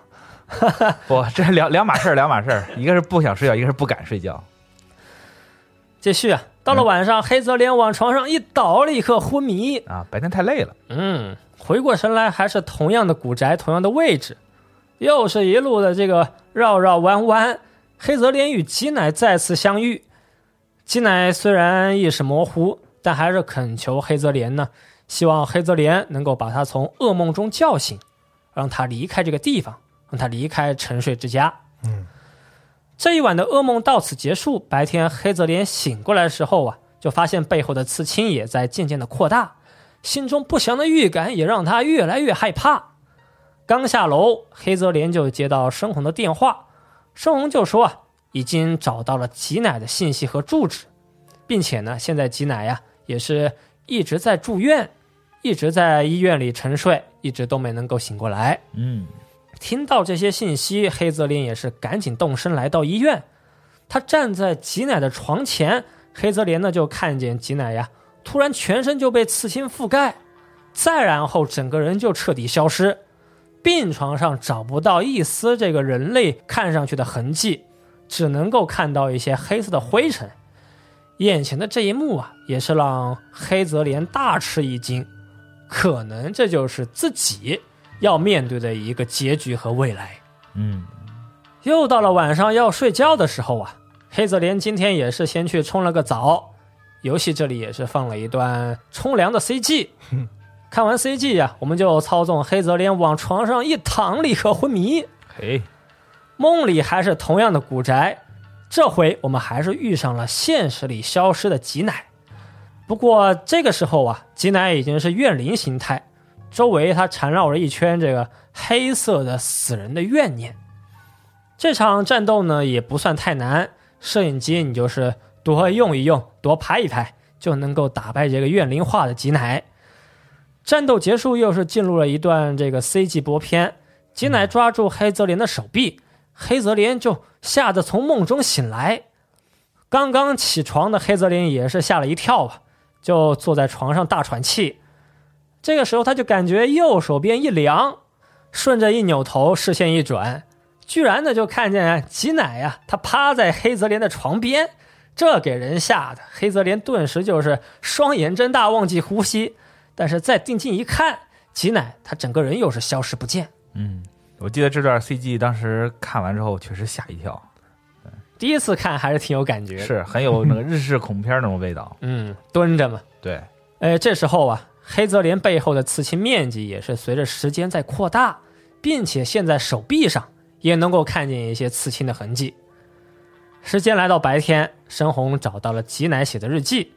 不，这两两码事儿，两码事儿。一个是不想睡觉，一个是不敢睡觉。继续啊，到了晚上，黑泽连往床上一倒，立刻昏迷啊。白天太累了，嗯，回过神来，还是同样的古宅，同样的位置，又是一路的这个绕绕弯弯。黑泽连与吉乃再次相遇，吉乃虽然意识模糊，但还是恳求黑泽连呢。希望黑泽连能够把他从噩梦中叫醒，让他离开这个地方，让他离开沉睡之家。嗯，这一晚的噩梦到此结束。白天黑泽连醒过来的时候啊，就发现背后的刺青也在渐渐的扩大，心中不祥的预感也让他越来越害怕。刚下楼，黑泽连就接到生红的电话，生红就说啊，已经找到了吉乃的信息和住址，并且呢，现在吉乃呀也是一直在住院。一直在医院里沉睡，一直都没能够醒过来。嗯，听到这些信息，黑泽林也是赶紧动身来到医院。他站在吉乃的床前，黑泽连呢就看见吉乃呀，突然全身就被刺青覆盖，再然后整个人就彻底消失，病床上找不到一丝这个人类看上去的痕迹，只能够看到一些黑色的灰尘。眼前的这一幕啊，也是让黑泽连大吃一惊。可能这就是自己要面对的一个结局和未来。嗯，又到了晚上要睡觉的时候啊，黑泽连今天也是先去冲了个澡。游戏这里也是放了一段冲凉的 CG。看完 CG 呀，我们就操纵黑泽连往床上一躺，立刻昏迷。嘿，梦里还是同样的古宅，这回我们还是遇上了现实里消失的吉乃。不过这个时候啊，吉乃已经是怨灵形态，周围他缠绕着一圈这个黑色的死人的怨念。这场战斗呢也不算太难，摄影机你就是多用一用，多拍一拍，就能够打败这个怨灵化的吉乃。战斗结束，又是进入了一段这个 CG 播 片，吉乃抓住黑泽连的手臂，黑泽连就吓得从梦中醒来。刚刚起床的黑泽连也是吓了一跳啊。就坐在床上大喘气，这个时候他就感觉右手边一凉，顺着一扭头，视线一转，居然呢就看见吉乃呀，他趴在黑泽连的床边，这给人吓得黑泽连顿时就是双眼睁大，忘记呼吸。但是再定睛一看，吉乃他整个人又是消失不见。嗯，我记得这段 CG 当时看完之后确实吓一跳。第一次看还是挺有感觉，是很有那个日式恐怖片那种味道。嗯，蹲着嘛。对。哎，这时候啊，黑泽连背后的刺青面积也是随着时间在扩大，并且现在手臂上也能够看见一些刺青的痕迹。时间来到白天，深红找到了吉乃写的日记，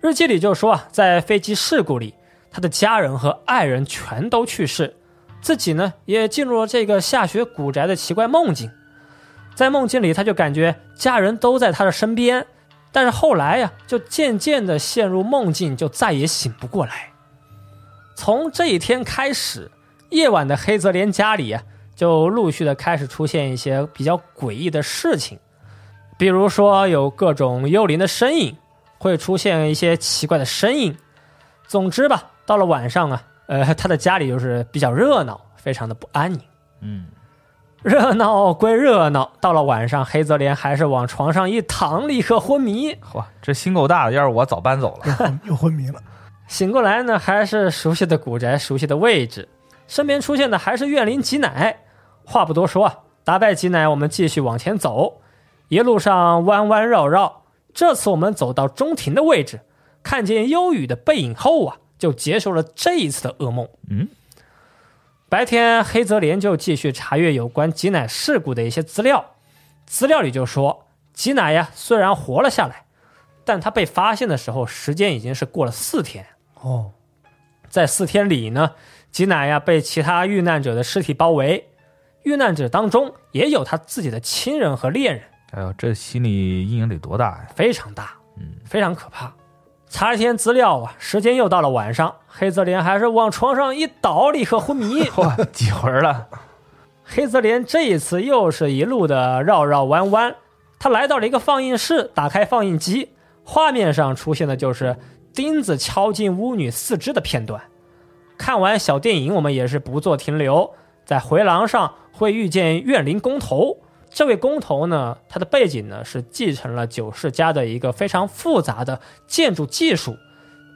日记里就说啊，在飞机事故里，他的家人和爱人全都去世，自己呢也进入了这个下雪古宅的奇怪梦境。在梦境里，他就感觉家人都在他的身边，但是后来呀，就渐渐的陷入梦境，就再也醒不过来。从这一天开始，夜晚的黑泽连家里啊，就陆续的开始出现一些比较诡异的事情，比如说有各种幽灵的身影，会出现一些奇怪的声音。总之吧，到了晚上啊，呃，他的家里就是比较热闹，非常的不安宁。嗯。热闹归热闹，到了晚上，黑泽连还是往床上一躺，立刻昏迷。嚯，这心够大的，要是我早搬走了。又 昏又昏迷了。醒过来呢，还是熟悉的古宅，熟悉的位置，身边出现的还是怨灵吉乃。话不多说，打败吉乃，我们继续往前走。一路上弯弯绕绕，这次我们走到中庭的位置，看见幽雨的背影后啊，就结束了这一次的噩梦。嗯。白天，黑泽连就继续查阅有关吉乃事故的一些资料。资料里就说，吉乃呀虽然活了下来，但他被发现的时候，时间已经是过了四天。哦，在四天里呢，吉乃呀被其他遇难者的尸体包围，遇难者当中也有他自己的亲人和恋人。哎呦，这心理阴影得多大呀！非常大，嗯，非常可怕。查一天资料啊，时间又到了晚上，黑泽连还是往床上一倒，立刻昏迷。哇，几回了？黑泽连这一次又是一路的绕绕弯弯，他来到了一个放映室，打开放映机，画面上出现的就是钉子敲进巫女四肢的片段。看完小电影，我们也是不做停留，在回廊上会遇见怨灵工头。这位工头呢，他的背景呢是继承了九世家的一个非常复杂的建筑技术，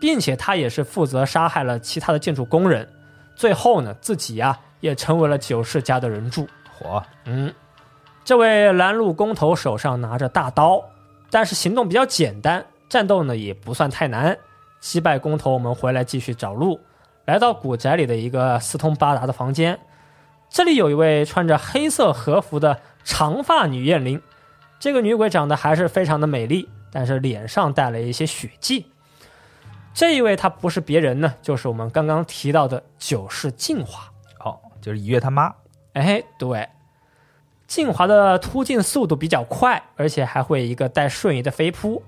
并且他也是负责杀害了其他的建筑工人，最后呢自己呀也成为了九世家的人柱。嚯，嗯，这位拦路工头手上拿着大刀，但是行动比较简单，战斗呢也不算太难。击败工头，我们回来继续找路，来到古宅里的一个四通八达的房间，这里有一位穿着黑色和服的。长发女怨灵，这个女鬼长得还是非常的美丽，但是脸上带了一些血迹。这一位她不是别人呢，就是我们刚刚提到的九世静华。哦，就是一月他妈。哎，对，静华的突进速度比较快，而且还会一个带瞬移的飞扑。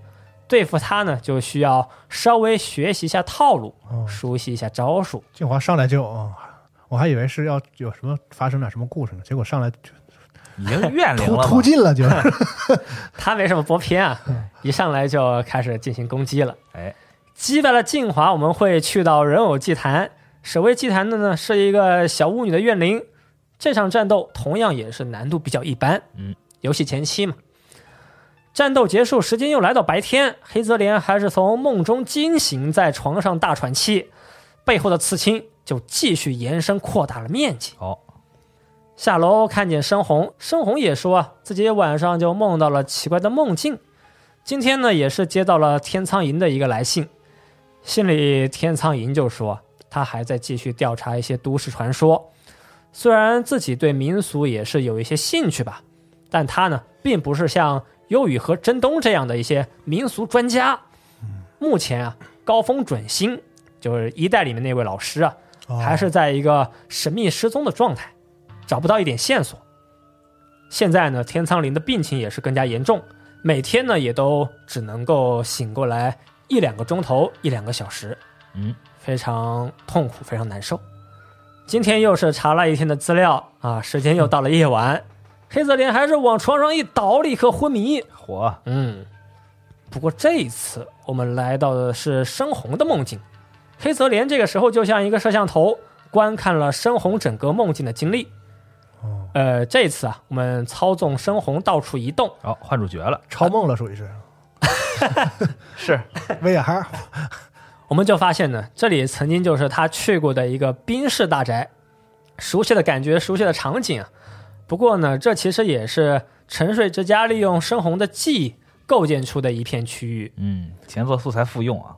对付他呢，就需要稍微学习一下套路，熟悉一下招数。静华上来就，我还以为是要有什么发生点什么故事呢，结果上来就。已经怨灵了，突进了就是，他没什么播片啊，一上来就开始进行攻击了。哎，击败了静华，我们会去到人偶祭坛，守卫祭坛的呢是一个小巫女的怨灵。这场战斗同样也是难度比较一般，嗯，游戏前期嘛。战斗结束，时间又来到白天，黑泽连还是从梦中惊醒，在床上大喘气，背后的刺青就继续延伸扩大了面积。哦。下楼看见申红，申红也说啊，自己晚上就梦到了奇怪的梦境。今天呢，也是接到了天苍蝇的一个来信，信里天苍蝇就说他还在继续调查一些都市传说。虽然自己对民俗也是有一些兴趣吧，但他呢，并不是像幽雨和真东这样的一些民俗专家。目前啊，高峰准星就是一代里面那位老师啊，还是在一个神秘失踪的状态。找不到一点线索。现在呢，天苍灵的病情也是更加严重，每天呢也都只能够醒过来一两个钟头，一两个小时，嗯，非常痛苦，非常难受。今天又是查了一天的资料啊，时间又到了夜晚，黑泽连还是往床上一倒，立刻昏迷。火，嗯。不过这一次我们来到的是深红的梦境，黑泽连这个时候就像一个摄像头，观看了深红整个梦境的经历。呃，这次啊，我们操纵深红到处移动，哦，换主角了，超梦了，属于是，是。VR，我们就发现呢，这里曾经就是他去过的一个宾士大宅，熟悉的感觉，熟悉的场景啊。不过呢，这其实也是沉睡之家利用深红的记忆构建出的一片区域。嗯，前作素材复用啊，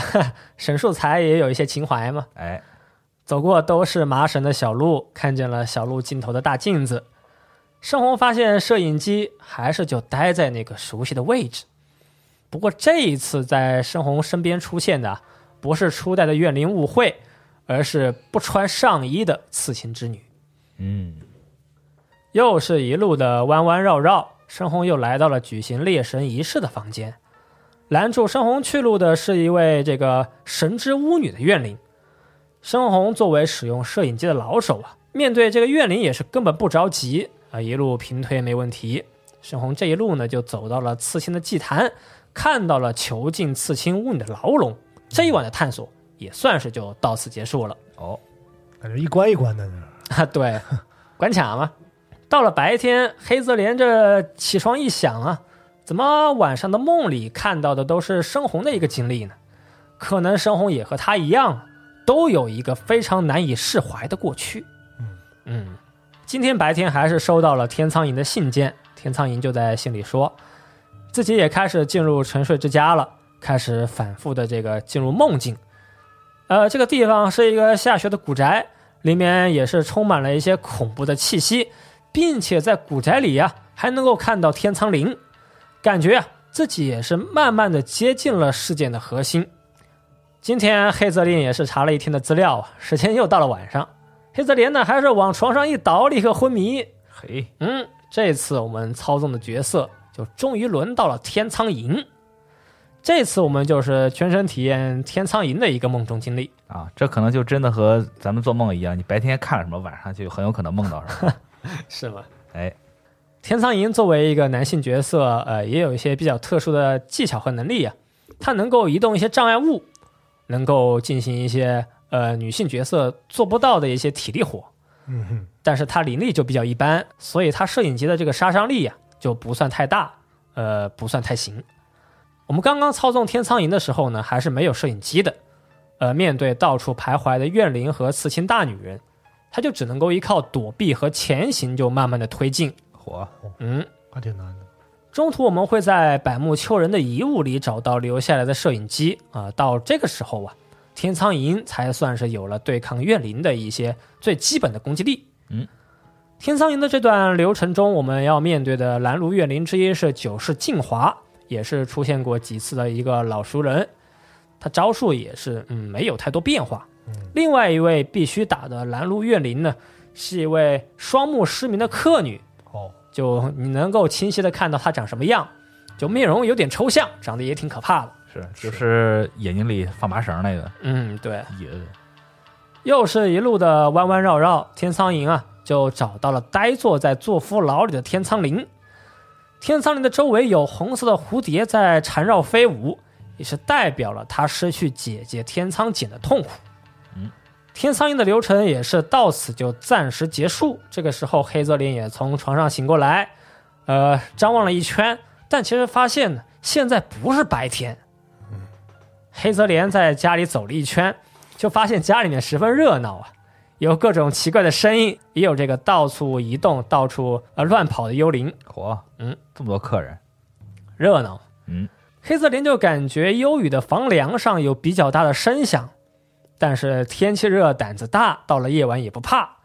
沈树才也有一些情怀嘛，哎。走过都是麻绳的小路，看见了小路尽头的大镜子。盛红发现摄影机还是就待在那个熟悉的位置。不过这一次在盛红身边出现的，不是初代的怨灵误会，而是不穿上衣的刺青之女。嗯，又是一路的弯弯绕绕，盛红又来到了举行猎神仪式的房间。拦住盛红去路的是一位这个神之巫女的怨灵。深红作为使用摄影机的老手啊，面对这个怨灵也是根本不着急啊，一路平推没问题。深红这一路呢，就走到了刺青的祭坛，看到了囚禁刺青巫女的牢笼。这一晚的探索也算是就到此结束了。哦，感觉一关一关的呢啊，对，关卡嘛。到了白天，黑泽连这起床一想啊，怎么晚上的梦里看到的都是深红的一个经历呢？可能深红也和他一样，都有一个非常难以释怀的过去。嗯嗯，今天白天还是收到了天苍蝇的信件，天苍蝇就在信里说，自己也开始进入沉睡之家了，开始反复的这个进入梦境。呃，这个地方是一个下雪的古宅，里面也是充满了一些恐怖的气息。并且在古宅里呀，还能够看到天苍灵，感觉啊自己也是慢慢的接近了事件的核心。今天黑泽林也是查了一天的资料啊，时间又到了晚上，黑泽林呢还是往床上一倒，立刻昏迷。嘿，嗯，这次我们操纵的角色就终于轮到了天苍蝇。这次我们就是全身体验天苍蝇的一个梦中经历啊，这可能就真的和咱们做梦一样，你白天看了什么，晚上就很有可能梦到什么。是吗？哎，天苍蝇作为一个男性角色，呃，也有一些比较特殊的技巧和能力啊。它能够移动一些障碍物，能够进行一些呃女性角色做不到的一些体力活。嗯哼，但是他灵力就比较一般，所以他摄影机的这个杀伤力呀就不算太大，呃，不算太行。我们刚刚操纵天苍蝇的时候呢，还是没有摄影机的，呃，面对到处徘徊的怨灵和刺青大女人。他就只能够依靠躲避和前行，就慢慢的推进。火，嗯，还挺难的。中途我们会在百木秋人的遗物里找到留下来的摄影机啊。到这个时候啊，天苍蝇才算是有了对抗怨灵的一些最基本的攻击力。嗯，天苍蝇的这段流程中，我们要面对的拦路怨灵之一是九世镜华，也是出现过几次的一个老熟人。他招数也是嗯没有太多变化。另外一位必须打的拦路怨灵呢，是一位双目失明的客女。哦，就你能够清晰的看到他长什么样，就面容有点抽象，长得也挺可怕的。是，就是眼睛里放麻绳那个。嗯，对。也，又是一路的弯弯绕绕，天苍蝇啊，就找到了呆坐在坐夫牢里的天苍灵。天苍灵的周围有红色的蝴蝶在缠绕飞舞。也是代表了他失去姐姐天苍锦的痛苦。嗯，天苍蝇的流程也是到此就暂时结束。这个时候，黑泽林也从床上醒过来，呃，张望了一圈，但其实发现呢，现在不是白天。黑泽连在家里走了一圈，就发现家里面十分热闹啊，有各种奇怪的声音，也有这个到处移动、到处呃乱跑的幽灵。嚯，嗯，这么多客人，热闹。嗯。黑泽林就感觉幽雨的房梁上有比较大的声响，但是天气热，胆子大，到了夜晚也不怕。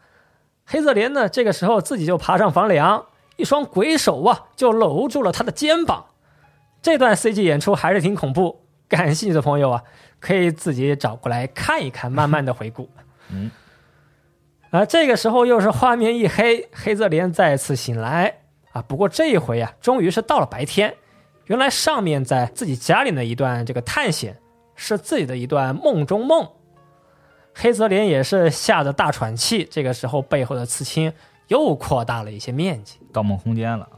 黑泽连呢，这个时候自己就爬上房梁，一双鬼手啊就搂住了他的肩膀。这段 CG 演出还是挺恐怖，感兴趣的朋友啊，可以自己找过来看一看，慢慢的回顾。嗯，啊，这个时候又是画面一黑，黑泽连再次醒来啊，不过这一回啊，终于是到了白天。原来上面在自己家里的一段这个探险，是自己的一段梦中梦。黑泽林也是吓得大喘气。这个时候背后的刺青又扩大了一些面积，盗梦空间了啊！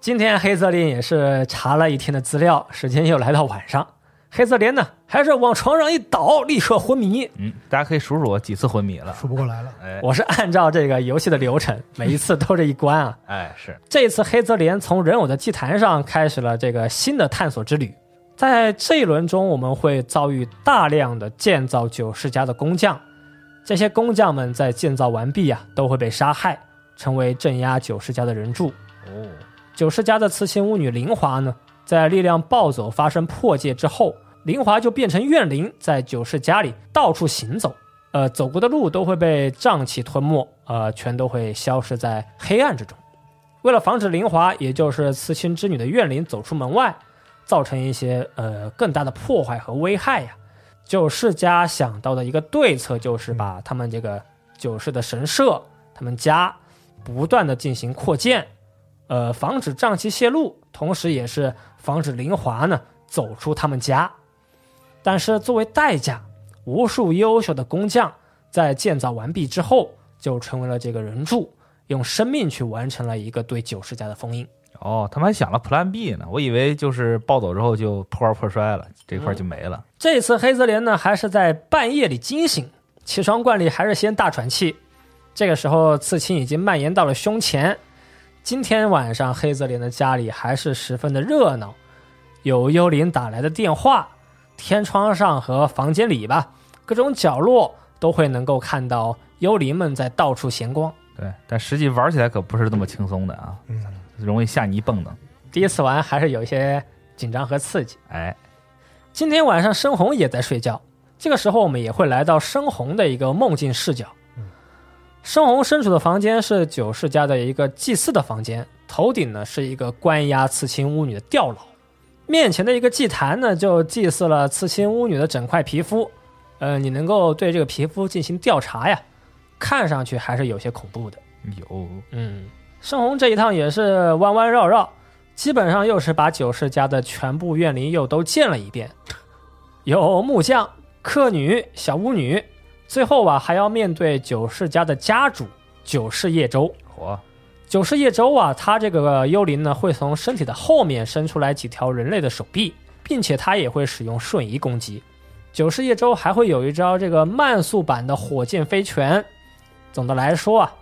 今天黑泽林也是查了一天的资料，时间又来到晚上。黑泽林呢，还是往床上一倒，立刻昏迷。嗯，大家可以数数我几次昏迷了，数不过来了。哎，我是按照这个游戏的流程，每一次都这一关啊。哎，是这次黑泽林从人偶的祭坛上开始了这个新的探索之旅。在这一轮中，我们会遭遇大量的建造九世家的工匠，这些工匠们在建造完毕啊，都会被杀害，成为镇压九世家的人柱。哦，九世家的雌性巫女灵华呢？在力量暴走发生破戒之后，灵华就变成怨灵，在九世家里到处行走。呃，走过的路都会被瘴气吞没，呃，全都会消失在黑暗之中。为了防止灵华，也就是刺青之女的怨灵走出门外，造成一些呃更大的破坏和危害呀，九世家想到的一个对策就是把他们这个九世的神社、他们家不断的进行扩建，呃，防止瘴气泄露，同时也是。防止林华呢走出他们家，但是作为代价，无数优秀的工匠在建造完毕之后，就成为了这个人柱，用生命去完成了一个对九世家的封印。哦，他们还想了 Plan B 呢，我以为就是暴走之后就破罐破摔了，这块就没了。这次黑泽连呢，还是在半夜里惊醒，起床惯例还是先大喘气，这个时候刺青已经蔓延到了胸前。今天晚上黑泽莲的家里还是十分的热闹，有幽灵打来的电话，天窗上和房间里吧，各种角落都会能够看到幽灵们在到处闲逛。对，但实际玩起来可不是这么轻松的啊，嗯，容易吓你一蹦的。第一次玩还是有一些紧张和刺激。哎，今天晚上深红也在睡觉，这个时候我们也会来到深红的一个梦境视角。深红身处的房间是九世家的一个祭祀的房间，头顶呢是一个关押刺青巫女的吊牢，面前的一个祭坛呢就祭祀了刺青巫女的整块皮肤。呃，你能够对这个皮肤进行调查呀，看上去还是有些恐怖的。有，嗯，深红这一趟也是弯弯绕绕，基本上又是把九世家的全部怨灵又都见了一遍，有木匠、客女、小巫女，最后啊还要面对九世家的家主九世叶舟。火，九世叶舟啊，他这个幽灵呢会从身体的后面伸出来几条人类的手臂，并且他也会使用瞬移攻击。九世叶舟还会有一招这个慢速版的火箭飞拳。总的来说啊，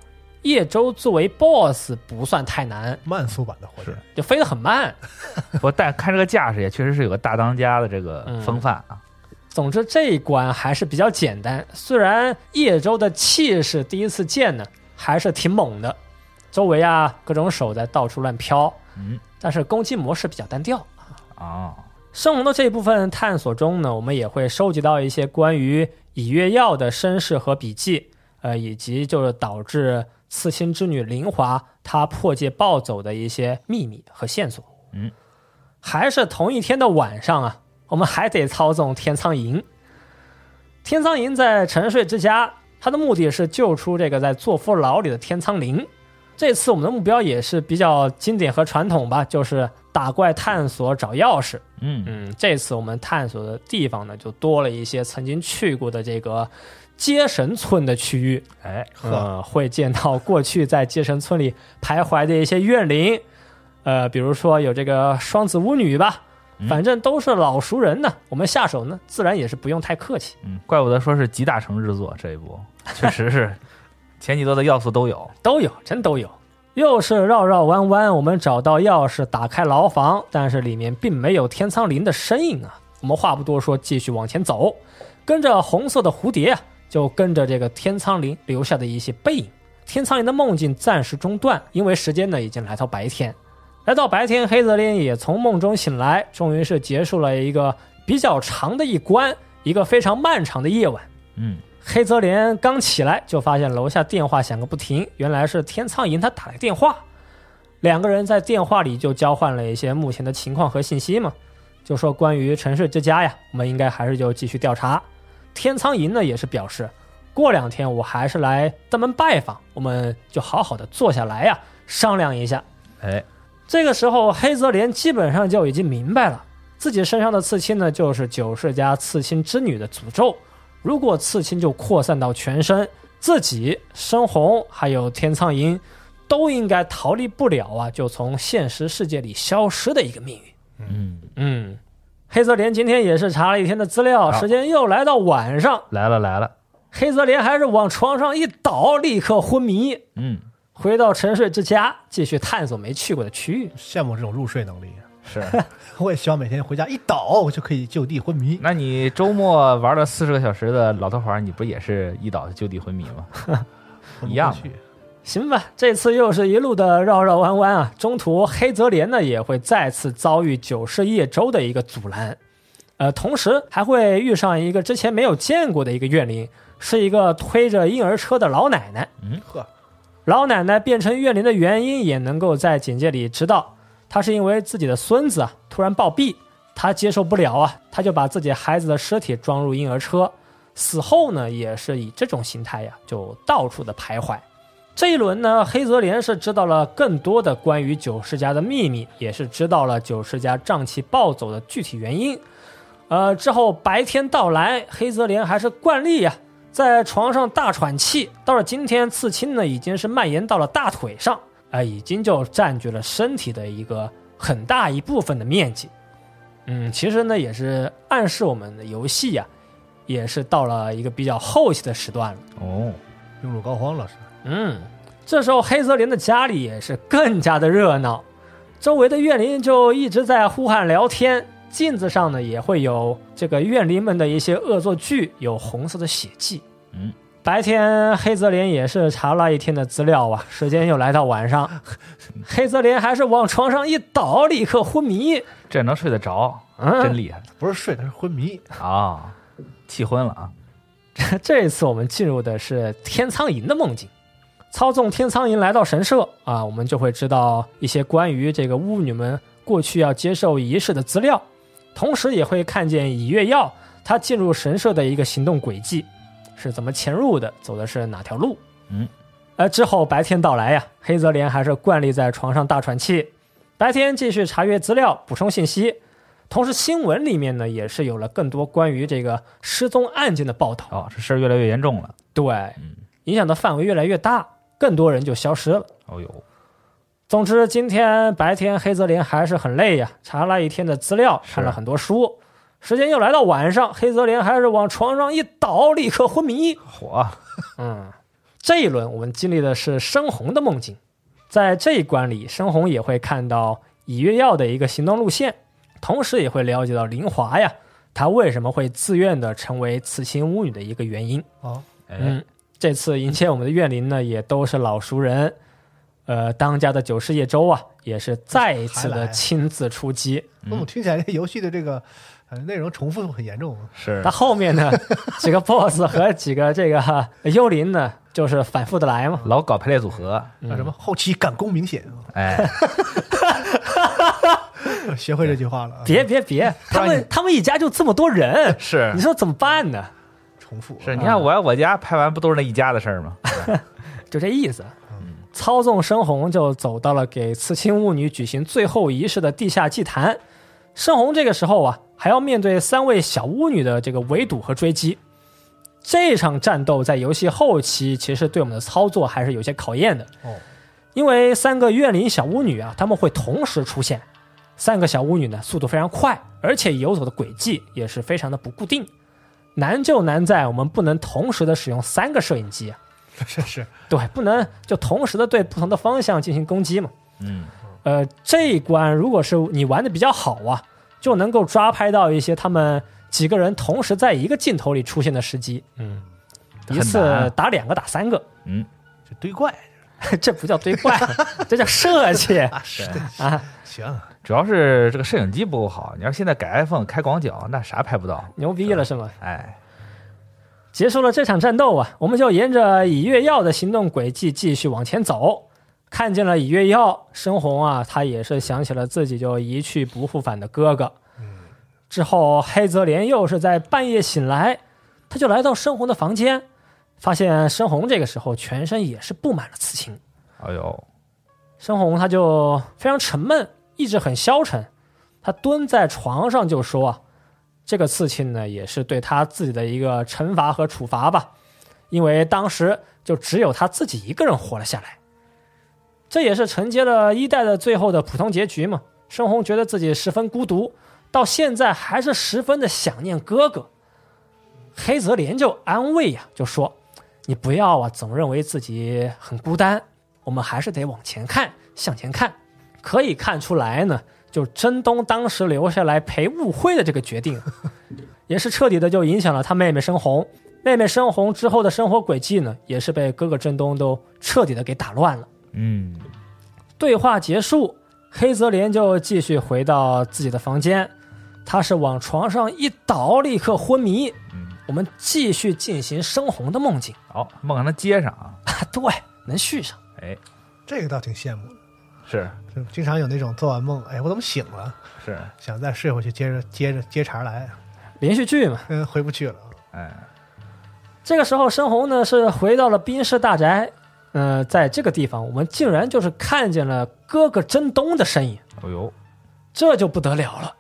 叶舟作为 BOSS 不算太难，慢速版的火箭，就飞得很慢。不过但看这个架势也确实是有个大当家的这个嗯风范啊。总之这一关还是比较简单，虽然叶舟的气势第一次见呢，还是挺猛的，周围啊各种手在到处乱飘，嗯，但是攻击模式比较单调。啊，生龙的这一部分探索中呢，我们也会收集到一些关于以月药的身世和笔记，呃，以及就是导致刺青之女林华她破戒暴走的一些秘密和线索。嗯，还是同一天的晚上啊，我们还得操纵天苍蝇。天苍蝇在沉睡之家，它的目的是救出这个在坐夫牢里的天苍灵。这次我们的目标也是比较经典和传统吧，就是打怪探索找钥匙。嗯，嗯，这次我们探索的地方呢，就多了一些曾经去过的这个接神村的区域。哎，呃，会见到过去在接神村里徘徊的一些怨灵，呃，比如说有这个双子巫女吧，嗯反正都是老熟人呢。我们下手呢，自然也是不用太客气，嗯，怪不得说是集大成之作，这一部 确实是前几座的要素都有。都有，真都有。又是绕绕弯弯，我们找到钥匙，打开牢房，但是里面并没有天苍灵的身影啊。我们话不多说，继续往前走，跟着红色的蝴蝶啊，就跟着这个天苍灵留下的一些背影。天苍灵的梦境暂时中断，因为时间呢已经来到白天。来到白天，黑泽林也从梦中醒来，终于是结束了一个比较长的一关，一个非常漫长的夜晚。嗯，黑泽连刚起来就发现楼下电话响个不停，原来是天苍银他打来电话。两个人在电话里就交换了一些目前的情况和信息嘛，就说关于城市之家呀，我们应该还是就继续调查。天苍蝇呢也是表示，过两天我还是来登门拜访，我们就好好的坐下来呀商量一下。哎，这个时候，黑泽连基本上就已经明白了，自己身上的刺青呢，就是九世家刺青之女的诅咒。如果刺青就扩散到全身，自己、深红还有天苍蝇，都应该逃离不了啊，就从现实世界里消失的一个命运。嗯，嗯，黑泽连今天也是查了一天的资料，时间又来到晚上，来了来了。黑泽连还是往床上一倒，立刻昏迷，嗯，回到沉睡之家，继续探索没去过的区域。羡慕这种入睡能力。是。我也希望每天回家一倒就可以就地昏迷。那你周末玩了四十个小时的老头环，你不也是一倒就地昏迷吗？一样行吧，这次又是一路的绕绕弯弯啊，中途黑泽连呢也会再次遭遇九世叶舟的一个阻拦，呃，同时还会遇上一个之前没有见过的一个怨灵，是一个推着婴儿车的老奶奶。嗯呵，老奶奶变成怨灵的原因也能够在简介里知道，她是因为自己的孙子啊突然暴毙，她接受不了啊，她就把自己孩子的尸体装入婴儿车，死后呢也是以这种形态呀就到处的徘徊。这一轮呢，黑泽连是知道了更多的关于九世家的秘密，也是知道了九世家瘴气暴走的具体原因。呃，之后白天到来，黑泽连还是惯例呀、在床上大喘气。到了今天，刺青呢已经是蔓延到了大腿上，啊、已经就占据了身体的一个很大一部分的面积。嗯，其实呢也是暗示我们的游戏呀、也是到了一个比较后期的时段了。哦，病入膏肓了是。嗯，这时候黑泽林的家里也是更加的热闹，周围的怨灵就一直在呼喊聊天，镜子上呢也会有这个怨灵们的一些恶作剧，有红色的血迹。嗯，白天黑泽林也是查了一天的资料啊，时间又来到晚上，黑泽林还是往床上一倒，立刻昏迷。这能睡得着，嗯，真厉害不是睡，他是昏迷。啊！气昏了啊！这次我们进入的是天苍蝇的梦境，操纵天苍蝇来到神社啊，我们就会知道一些关于这个巫女们过去要接受仪式的资料，同时也会看见以月耀他进入神社的一个行动轨迹，是怎么潜入的，走的是哪条路。嗯，而之后白天到来呀，黑泽连还是惯例在床上大喘气，白天继续查阅资料，补充信息。同时，新闻里面呢也是有了更多关于这个失踪案件的报道。哦，这事儿越来越严重了。对，嗯，影响的范围越来越大，更多人就消失了。哦呦，总之，今天白天黑泽林还是很累呀，查了一天的资料，看了很多书。时间又来到晚上，黑泽林还是往床上一倒，立刻昏迷。火！嗯，这一轮我们经历的是深红的梦境，在这一关里，深红也会看到以月耀的一个行动路线，同时也会了解到林华呀，他为什么会自愿的成为刺青巫女的一个原因。哦，哎，嗯，这次迎接我们的怨灵呢，也都是老熟人。呃，当家的九世叶周啊，也是再一次的亲自出击。那我听起来这游戏的这个呃内容重复很严重。是他后面呢，几个 BOSS 和几个这个幽灵呢，就是反复的来嘛。老搞排列组合。叫什么后期赶工明显，哎，学会这句话了啊。别别别，他们他们一家就这么多人，是你说怎么办呢？重复是，你看我我家拍完不都是那一家的事儿吗？就这意思。操纵深红就走到了给刺青巫女举行最后仪式的地下祭坛。深红这个时候啊，还要面对三位小巫女的这个围堵和追击。这场战斗在游戏后期其实对我们的操作还是有些考验的哦，因为三个怨灵小巫女啊，她们会同时出现。三个小巫女呢，速度非常快，而且游走的轨迹也是非常的不固定。难就难在我们不能同时的使用三个摄影机。啊。是是，对，不能就同时的对不同的方向进行攻击嘛。嗯，呃，这一关如果是你玩的比较好啊，就能够抓拍到一些他们几个人同时在一个镜头里出现的时机。嗯，一次打两个，打三个，嗯，这堆怪。这不叫堆怪，这叫设计。啊，是，啊！行，主要是这个摄影机不够好。你要现在改 iPhone 开广角，那啥拍不到。牛逼了是吗？哎，结束了这场战斗啊，我们就沿着以月耀的行动轨迹继续往前走。看见了以月耀，深红啊，他也是想起了自己就一去不复返的哥哥。之后，黑泽连又是在半夜醒来，他就来到深红的房间，发现深红这个时候全身也是布满了刺青。哎呦，深红他就非常沉闷，意志很消沉。他蹲在床上就说：“这个刺青呢，也是对他自己的一个惩罚和处罚吧，因为当时就只有他自己一个人活了下来。这也是承接了一代的最后的普通结局嘛。深红觉得自己十分孤独，到现在还是十分的想念哥哥。黑泽连就安慰呀、就说：“你不要啊，总认为自己很孤单。”我们还是得往前看，向前看。可以看出来呢，就真东当时留下来陪误会的这个决定，也是彻底的就影响了他妹妹生红。妹妹生红之后的生活轨迹呢，也是被哥哥真东都彻底的给打乱了。嗯，对话结束，黑泽连就继续回到自己的房间，他是往床上一倒，立刻昏迷。嗯我们继续进行生红的梦境好，梦让他接上啊。啊，对，能续上。哎，这个倒挺羡慕的。是就经常有那种做完梦，哎，我怎么醒了？是，想再睡回去，接着接着接茬来，连续剧嘛，嗯，回不去了。哎，这个时候，申红呢是回到了宾室大宅。呃，在这个地方，我们竟然就是看见了哥哥真东的身影，哦呦，这就不得了了。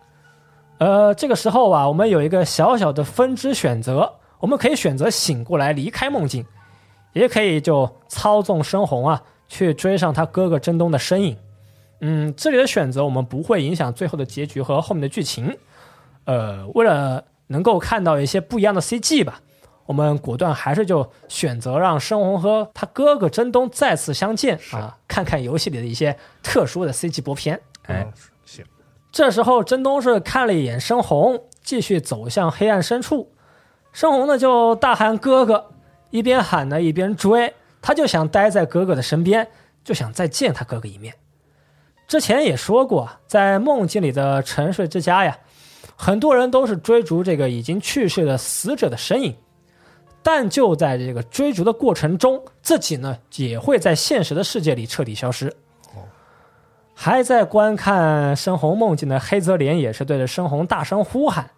呃，这个时候啊，我们有一个小小的分支选择，我们可以选择醒过来离开梦境，也可以就操纵申红啊去追上他哥哥真东的身影。嗯，这里的选择我们不会影响最后的结局和后面的剧情。呃，为了能够看到一些不一样的 CG 吧，我我们果断还是就选择让申红和他哥哥真东再次相见啊，看看游戏里的一些特殊的 CG 播片。哎，行，这时候真东是看了一眼申红，继续走向黑暗深处。申红呢就大喊哥哥，一边喊呢一边追，他就想待在哥哥的身边，就想再见他哥哥一面。之前也说过，在梦境里的沉睡之家呀，很多人都是追逐这个已经去世的死者的身影。但就在这个追逐的过程中，自己呢也会在现实的世界里彻底消失。还在观看深红梦境的黑泽莲也是对着深红大声呼喊，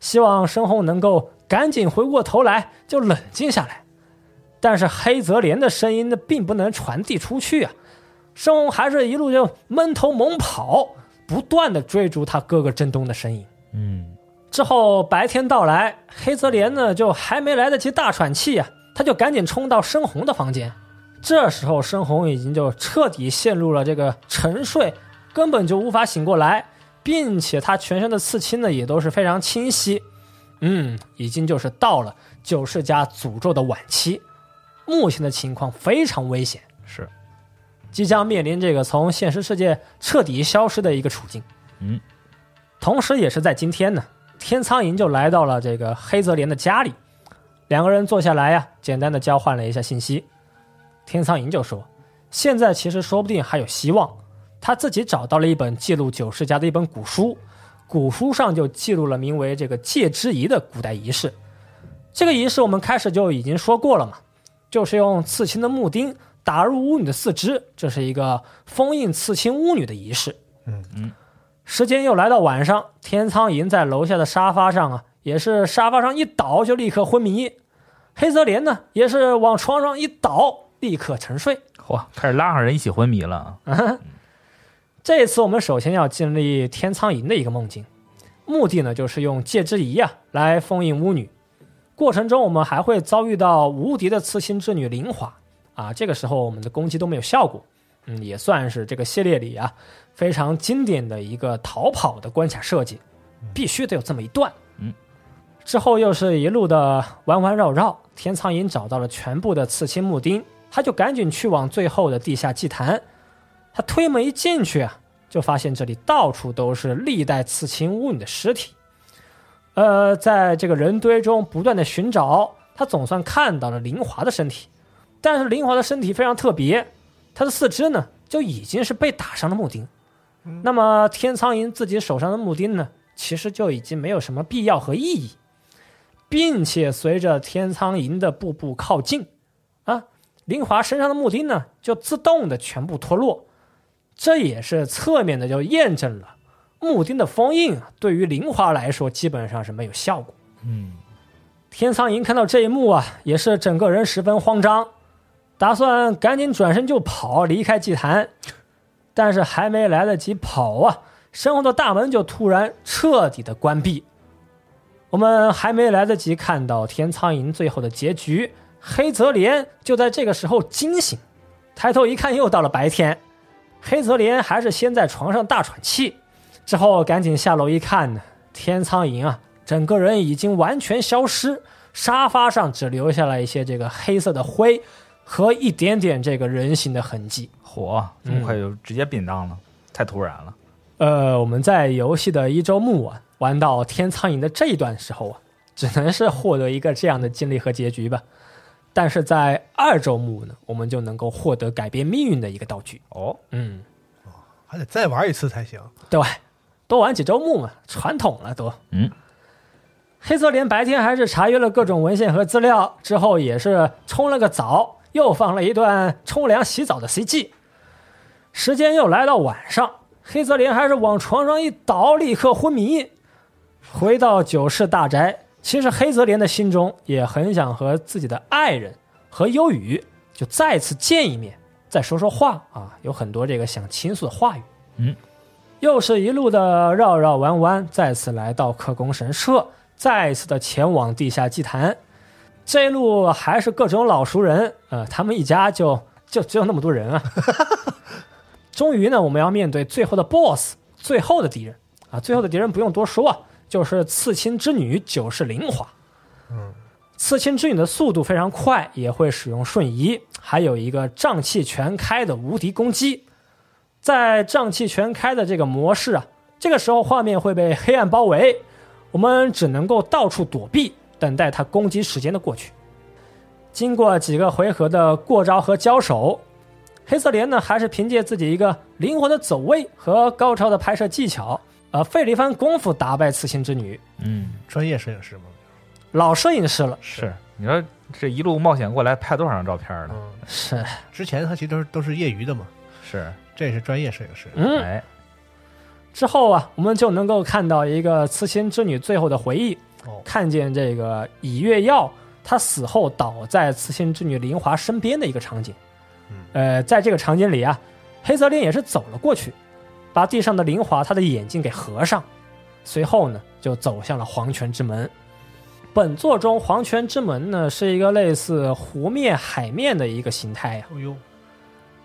希望深红能够赶紧回过头来，就冷静下来。但是黑泽连的声音呢，并不能传递出去啊。深红还是一路就闷头猛跑，不断的追逐他哥哥振东的身影。嗯。之后白天到来，黑泽连呢就还没来得及大喘气啊，他就赶紧冲到深红的房间。这时候深红已经就彻底陷入了这个沉睡，根本就无法醒过来，并且他全身的刺青呢也都是非常清晰，嗯，已经就是到了九世家诅咒的晚期，目前的情况非常危险，是即将面临这个从现实世界彻底消失的一个处境。嗯，同时也是在今天呢。天苍蝇就来到了这个黑泽莲的家里，两个人坐下来呀，简单的交换了一下信息。天苍蝇就说：“现在其实说不定还有希望。”他自己找到了一本记录九世家的一本古书，古书上就记录了名为这个戒之仪的古代仪式。这个仪式我们开始就已经说过了嘛，就是用刺青的木钉打入巫女的四肢，这是一个封印刺青巫女的仪式。嗯嗯。时间又来到晚上，天苍蝇在楼下的沙发上啊，也是沙发上一倒就立刻昏迷。黑泽莲呢，也是往床上一倒，立刻沉睡。嚯，开始拉上人一起昏迷了。这次我们首先要经历天苍蝇的一个梦境，目的呢就是用戒之仪啊来封印巫女。过程中我们还会遭遇到无敌的刺青之女灵华啊，这个时候我们的攻击都没有效果。嗯，也算是这个系列里啊。非常经典的一个逃跑的关卡设计，必须得有这么一段。嗯，之后又是一路的弯弯绕绕。天苍蝇找到了全部的刺青木钉，他就赶紧去往最后的地下祭坛。他推门一进去啊，就发现这里到处都是历代刺青巫女的尸体。呃，在这个人堆中不断的寻找，他总算看到了林华的身体。但是林华的身体非常特别，他的四肢呢就已经是被打上了木钉。那么天苍蝇自己手上的木钉呢，其实就已经没有什么必要和意义，并且随着天苍蝇的步步靠近，啊，林华身上的木钉呢就自动的全部脱落，这也是侧面的就验证了木钉的封印啊，对于林华来说基本上是没有效果。嗯，天苍蝇看到这一幕啊，也是整个人十分慌张，打算赶紧转身就跑离开祭坛。但是还没来得及跑啊，身后的大门就突然彻底的关闭。我们还没来得及看到天苍蝇最后的结局，黑泽莲就在这个时候惊醒，抬头一看，又到了白天。黑泽莲还是先在床上大喘气，之后赶紧下楼一看呢，天苍蝇啊，整个人已经完全消失，沙发上只留下了一些这个黑色的灰和一点点这个人形的痕迹。火这么快就直接变当了，太突然了。呃，我们在游戏的一周目啊，玩到天苍蝇的这一段时候啊，只能是获得一个这样的经历和结局吧。但是在二周目呢，我们就能够获得改变命运的一个道具。哦，嗯，还得再玩一次才行。对，多玩几周目嘛，传统了都。嗯，黑泽连白天还是查阅了各种文献和资料，之后也是冲了个澡，又放了一段冲凉洗澡的 CG。时间又来到晚上，黑泽连还是往床上一倒，立刻昏迷。回到九世大宅，其实黑泽连的心中也很想和自己的爱人和优雨就再次见一面，再说说话啊，有很多这个想倾诉的话语。嗯，又是一路的绕绕弯弯，再次来到克宫神社，再次的前往地下祭坛。这一路还是各种老熟人，呃，他们一家就就只有那么多人啊。终于呢，我们要面对最后的 BOSS，最后的敌人啊！最后的敌人不用多说啊，就是刺青之女九世灵华。嗯，刺青之女的速度非常快，也会使用瞬移，还有一个瘴气全开的无敌攻击。在瘴气全开的这个模式啊，这个时候画面会被黑暗包围，我们只能够到处躲避，等待他攻击时间的过去。经过几个回合的过招和交手，黑色莲呢还是凭借自己一个灵活的走位和高超的拍摄技巧，呃，费了一番功夫打败刺青之女。嗯，专业摄影师吗？老摄影师了，是。你说这一路冒险过来，拍多少张照片呢？嗯，是。之前他其实都是都是业余的嘛。是，这是专业摄影师。嗯。哎，之后啊，我们就能够看到一个刺心之女最后的回忆，哦，看见这个以月耀她死后倒在刺心之女林华身边的一个场景。嗯。呃，在这个场景里啊，黑泽林也是走了过去，把地上的林华她的眼睛给合上，随后呢，就走向了黄泉之门。本作中黄泉之门呢是一个类似湖面、海面的一个形态呀。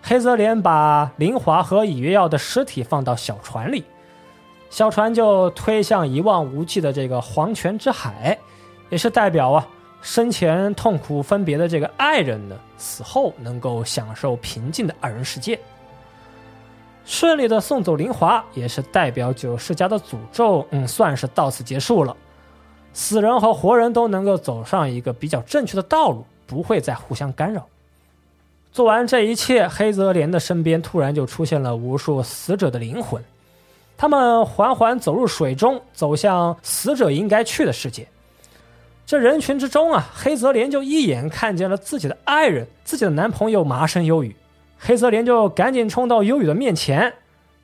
黑泽连把林华和以月耀的尸体放到小船里，小船就推向一望无际的这个黄泉之海，也是代表啊生前痛苦分别的这个爱人呢死后能够享受平静的二人世界。顺利的送走林华，也是代表九世家的诅咒，嗯，算是到此结束了。死人和活人都能够走上一个比较正确的道路，不会再互相干扰。做完这一切，黑泽莲的身边突然就出现了无数死者的灵魂，他们缓缓走入水中，走向死者应该去的世界。这人群之中啊，黑泽莲就一眼看见了自己的爱人，自己的男朋友麻生优雨。黑泽莲就赶紧冲到优雨的面前。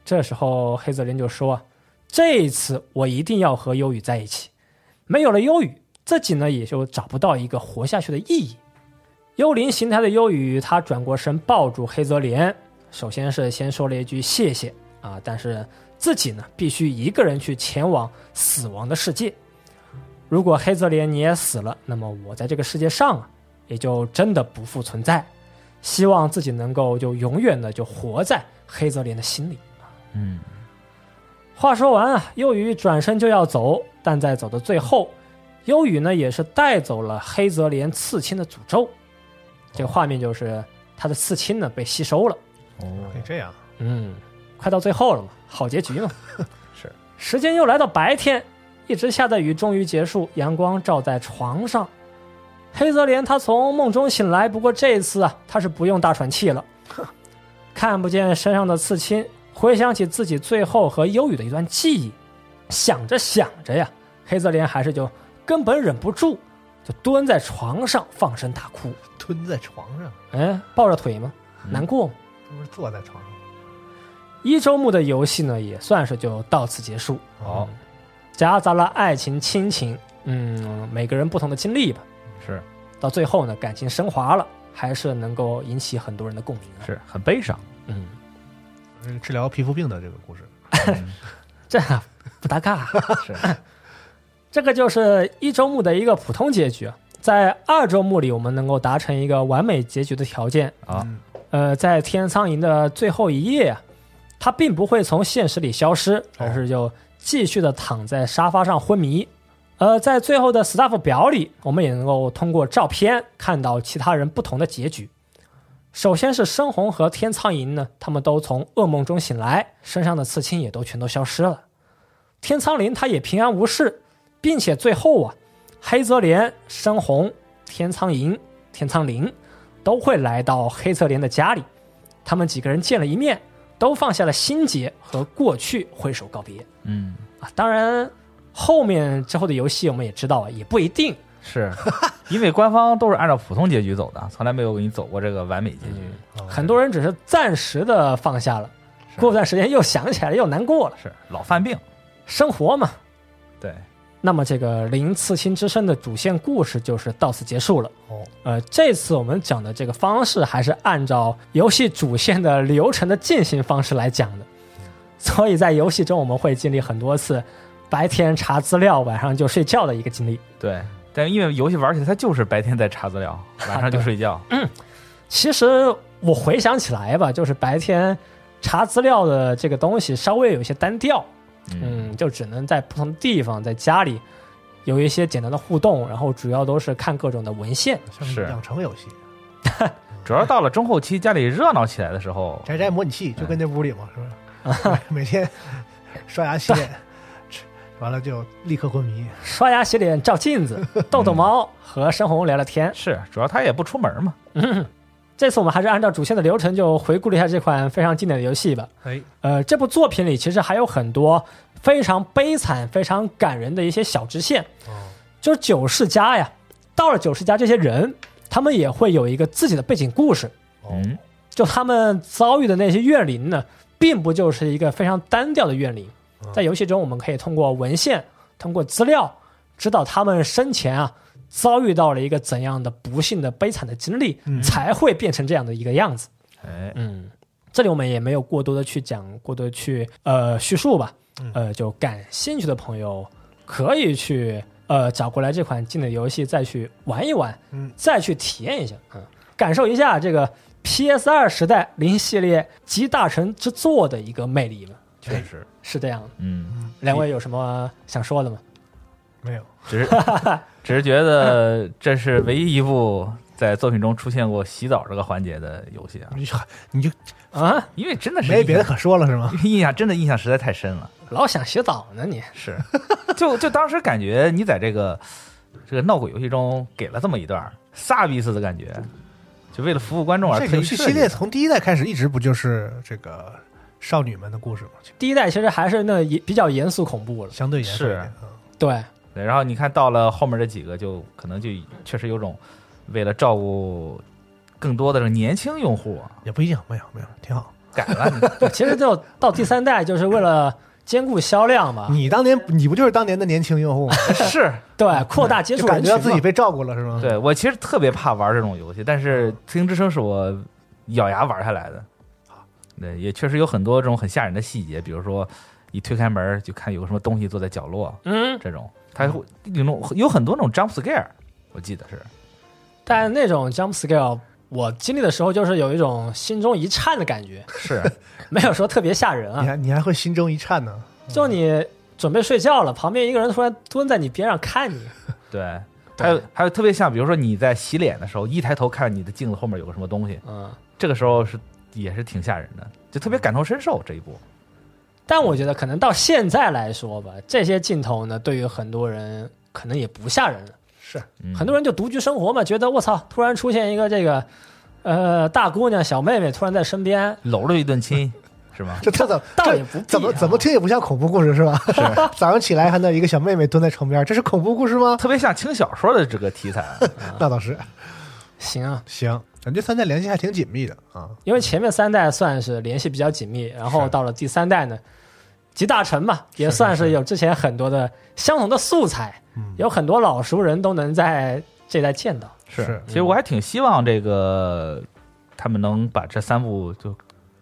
这时候，黑泽莲就说：“这一次我一定要和优雨在一起。”没有了忧郁，自己呢也就找不到一个活下去的意义。幽灵形态的忧郁，他转过身抱住黑泽莲，首先是先说了一句谢谢啊，但是自己呢必须一个人去前往死亡的世界。如果黑泽莲你也死了，那么我在这个世界上啊也就真的不复存在。希望自己能够就永远的就活在黑泽莲的心里。嗯。话说完啊，幽雨转身就要走，但在走的最后，幽雨呢也是带走了黑泽连刺青的诅咒。这个画面就是他的刺青呢被吸收了。哦，可以这样。嗯，快到最后了嘛，好结局嘛。是。时间又来到白天，一直下的雨终于结束，阳光照在床上。黑泽连他从梦中醒来，不过这次啊，他是不用大喘气了，看不见身上的刺青。回想起自己最后和忧郁的一段记忆，想着想着呀，黑泽连还是就根本忍不住，就蹲在床上放声大哭。蹲在床上？哎，抱着腿吗？难过吗？不是坐在床上。一周目的游戏呢，也算是就到此结束。好，夹杂了爱情、亲情，嗯，每个人不同的经历吧。是，到最后呢，感情升华了，还是能够引起很多人的共鸣。是很悲伤。嗯。治疗皮肤病的这个故事，这不搭嘎。是，这个就是一周目的一个普通结局。在二周目里，我们能够达成一个完美结局的条件啊。呃，在天苍蝇的最后一夜啊，他并不会从现实里消失，而是就继续的躺在沙发上昏迷。呃，在最后的 staff 表里，我们也能够通过照片看到其他人不同的结局。首先是深红和天苍蝇呢，他们都从噩梦中醒来，身上的刺青也都全都消失了。天苍灵他也平安无事，并且最后啊，黑泽连、深红、天苍蝇、天苍灵都会来到黑泽连的家里，他们几个人见了一面，都放下了心结和过去，挥手告别。嗯啊，当然后面之后的游戏我们也知道啊，也不一定。是，因为官方都是按照普通结局走的，从来没有给你走过这个完美结局。很多人只是暂时的放下了，过段时间又想起来了，又难过了。是老犯病，生活嘛。对。那么这个零刺青之声的主线故事就是到此结束了。哦。呃，这次我们讲的这个方式还是按照游戏主线的流程的进行方式来讲的，所以在游戏中我们会经历很多次白天查资料，晚上就睡觉的一个经历。对。但因为游戏玩起来，它就是白天在查资料，晚上就睡觉。嗯，其实我回想起来吧，就是白天查资料的这个东西稍微有些单调，嗯，就只能在不同的地方，在家里有一些简单的互动，然后主要都是看各种的文献。是养成游戏，主要到了中后期，家里热闹起来的时候，宅宅模拟器就跟那屋里嘛，是不是 每天刷牙洗脸，吃完了就立刻昏迷。刷牙、洗脸、照镜子、逗逗猫，和深红聊聊天。是主要他也不出门嘛。这次我们还是按照主线的流程，就回顾了一下这款非常经典的游戏吧。哎，呃，这部作品里其实还有很多非常悲惨、非常感人的一些小支线。哦，就是九世家呀，到了九世家，这些人他们也会有一个自己的背景故事。嗯，就他们遭遇的那些怨灵呢，并不就是一个非常单调的怨灵。在游戏中，我们可以通过文献、通过资料，知道他们生前啊遭遇到了一个怎样的不幸的悲惨的经历，嗯才会变成这样的一个样子。哎，嗯，这里我们也没有过多的去讲，过多地去呃叙述吧。嗯呃，就感兴趣的朋友可以去呃找过来这款经典游戏再去玩一玩，嗯，再去体验一下，嗯，感受一下这个 PS 二时代零系列集大成之作的一个魅力吧。确实，是这样的。嗯，两位有什么想说的吗？没有，只是只是觉得这是唯一一部在作品中出现过洗澡这个环节的游戏啊，你就你就啊，因为真的是没别的可说了是吗？印象真的印象实在太深了。老想洗澡呢你？是，就就当时感觉你在这个这个闹鬼游戏中给了这么一段萨比斯的感觉，就为了服务观众而这特意设计个游戏系列从第一代开始一直不就是这个少女们的故事吗？第一代其实还是那也比较严肃恐怖了。相对严肃对，对，然后你看到了后面这几个，就可能就确实有种为了照顾更多的这个年轻用户啊也不一定，没有没有，挺好。改了。对，其实就到第三代就是为了兼顾销量嘛，你当年你不就是当年的年轻用户吗？是对，扩大接触感觉到自己被照顾了是吗？对我其实特别怕玩这种游戏，但是《刺客之声》是我咬牙玩下来的。对，也确实有很多这种很吓人的细节，比如说一推开门就看有个什么东西坐在角落，嗯，这种它会有种有很多那种 jump scare，我记得是。但那种 jump scare 我经历的时候，就是有一种心中一颤的感觉，是，没有说特别吓人啊。你还你还会心中一颤呢。就你准备睡觉了，旁边一个人突然蹲在你边上看你，对，还有还有特别像，比如说你在洗脸的时候，一抬头看你的镜子后面有个什么东西，嗯。这个时候是也是挺吓人的，就特别感同身受这一步。但我觉得可能到现在来说吧，这些镜头呢，对于很多人可能也不吓人了。是，嗯很多人就独居生活嘛，觉得我操，突然出现一个这个，呃，大姑娘、小妹妹突然在身边，搂了一顿亲，是吗？这这怎倒也不啊怎么怎么听也不像恐怖故事是吧？是早上起来看到一个小妹妹蹲在床边，这是恐怖故事吗？特别像轻小说的这个题材。那倒是。行啊？行，咱这三代联系还挺紧密的啊。因为前面三代算是联系比较紧密，然后到了第三代呢，集大成嘛，也算是有之前很多的相同的素材，嗯有很多老熟人都能在这代见到。是其实我还挺希望这个他们能把这三部就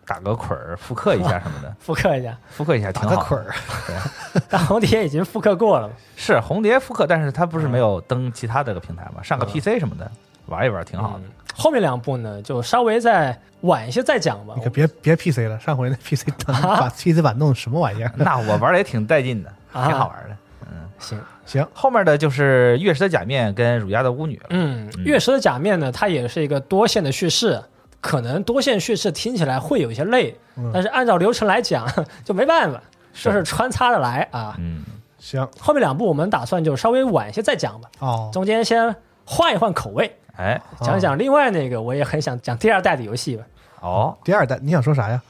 打个捆儿复刻一下什么的，复刻一下，复刻一下挺好。打个捆儿，但红蝶已经复刻过了。是红蝶复刻，但是它不是没有登其他的个平台嘛？上个 PC 什么的玩一玩挺好的。嗯后面两部呢，就稍微再晚一些再讲吧你。可别别 PC 了，上回那 PC 把 PC 版弄什么玩意儿？那我玩的也挺带劲的，啊挺好玩的。嗯行，行，后面的就是月食的假面跟儒家的巫女了。嗯，嗯月食的假面呢，它也是一个多线的叙事，可能多线叙事听起来会有一些累，嗯但是按照流程来讲 就没办法，就是穿插着来啊。嗯，行后面两部我们打算就稍微晚一些再讲吧，哦，中间先换一换口味，哎，讲讲另外那个我也很想讲第二代的游戏吧。哦，第二代你想说啥呀？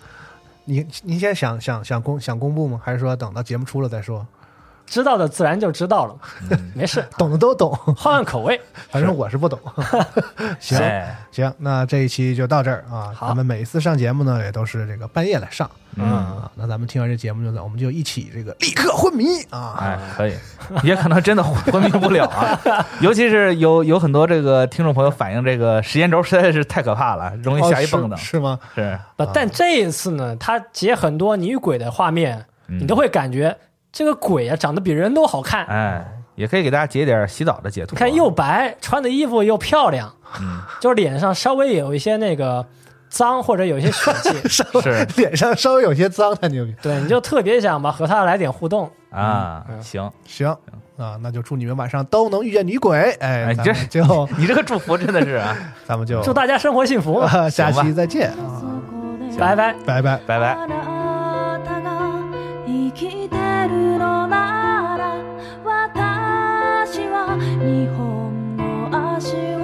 你你现在想想想公想公布吗？还是说等到节目出了再说？知道的自然就知道了，嗯 没事，懂的都懂，换换口味。反正我是不懂。行哎行，那这一期就到这儿啊。好咱们每一次上节目呢，也都是这个半夜来上嗯，啊。那咱们听完这节目就，我们就一起这个立刻昏迷啊！哎，可以，也可能真的昏迷不了啊。尤其是有有很多这个听众朋友反映，这个时间轴实在是太可怕了，容易哦吓一蹦的。是是吗？是，不，但这一次呢，它截很多女鬼的画面，嗯你都会感觉这个鬼啊长得比人都好看。哎，也可以给大家截点洗澡的截图啊。你看又白，穿的衣服又漂亮，嗯，就是脸上稍微有一些那个脏或者有一些血迹，稍是脸上稍微有些脏，太牛逼。对，你就特别想吧和他来点互动。啊，嗯行，行，啊，那就祝你们晚上都能遇见女鬼。哎，咱哎这们就 你这个祝福真的是啊，咱们就祝大家生活幸福，下期再见啊，拜拜。拜拜。拜拜。私は日本の足を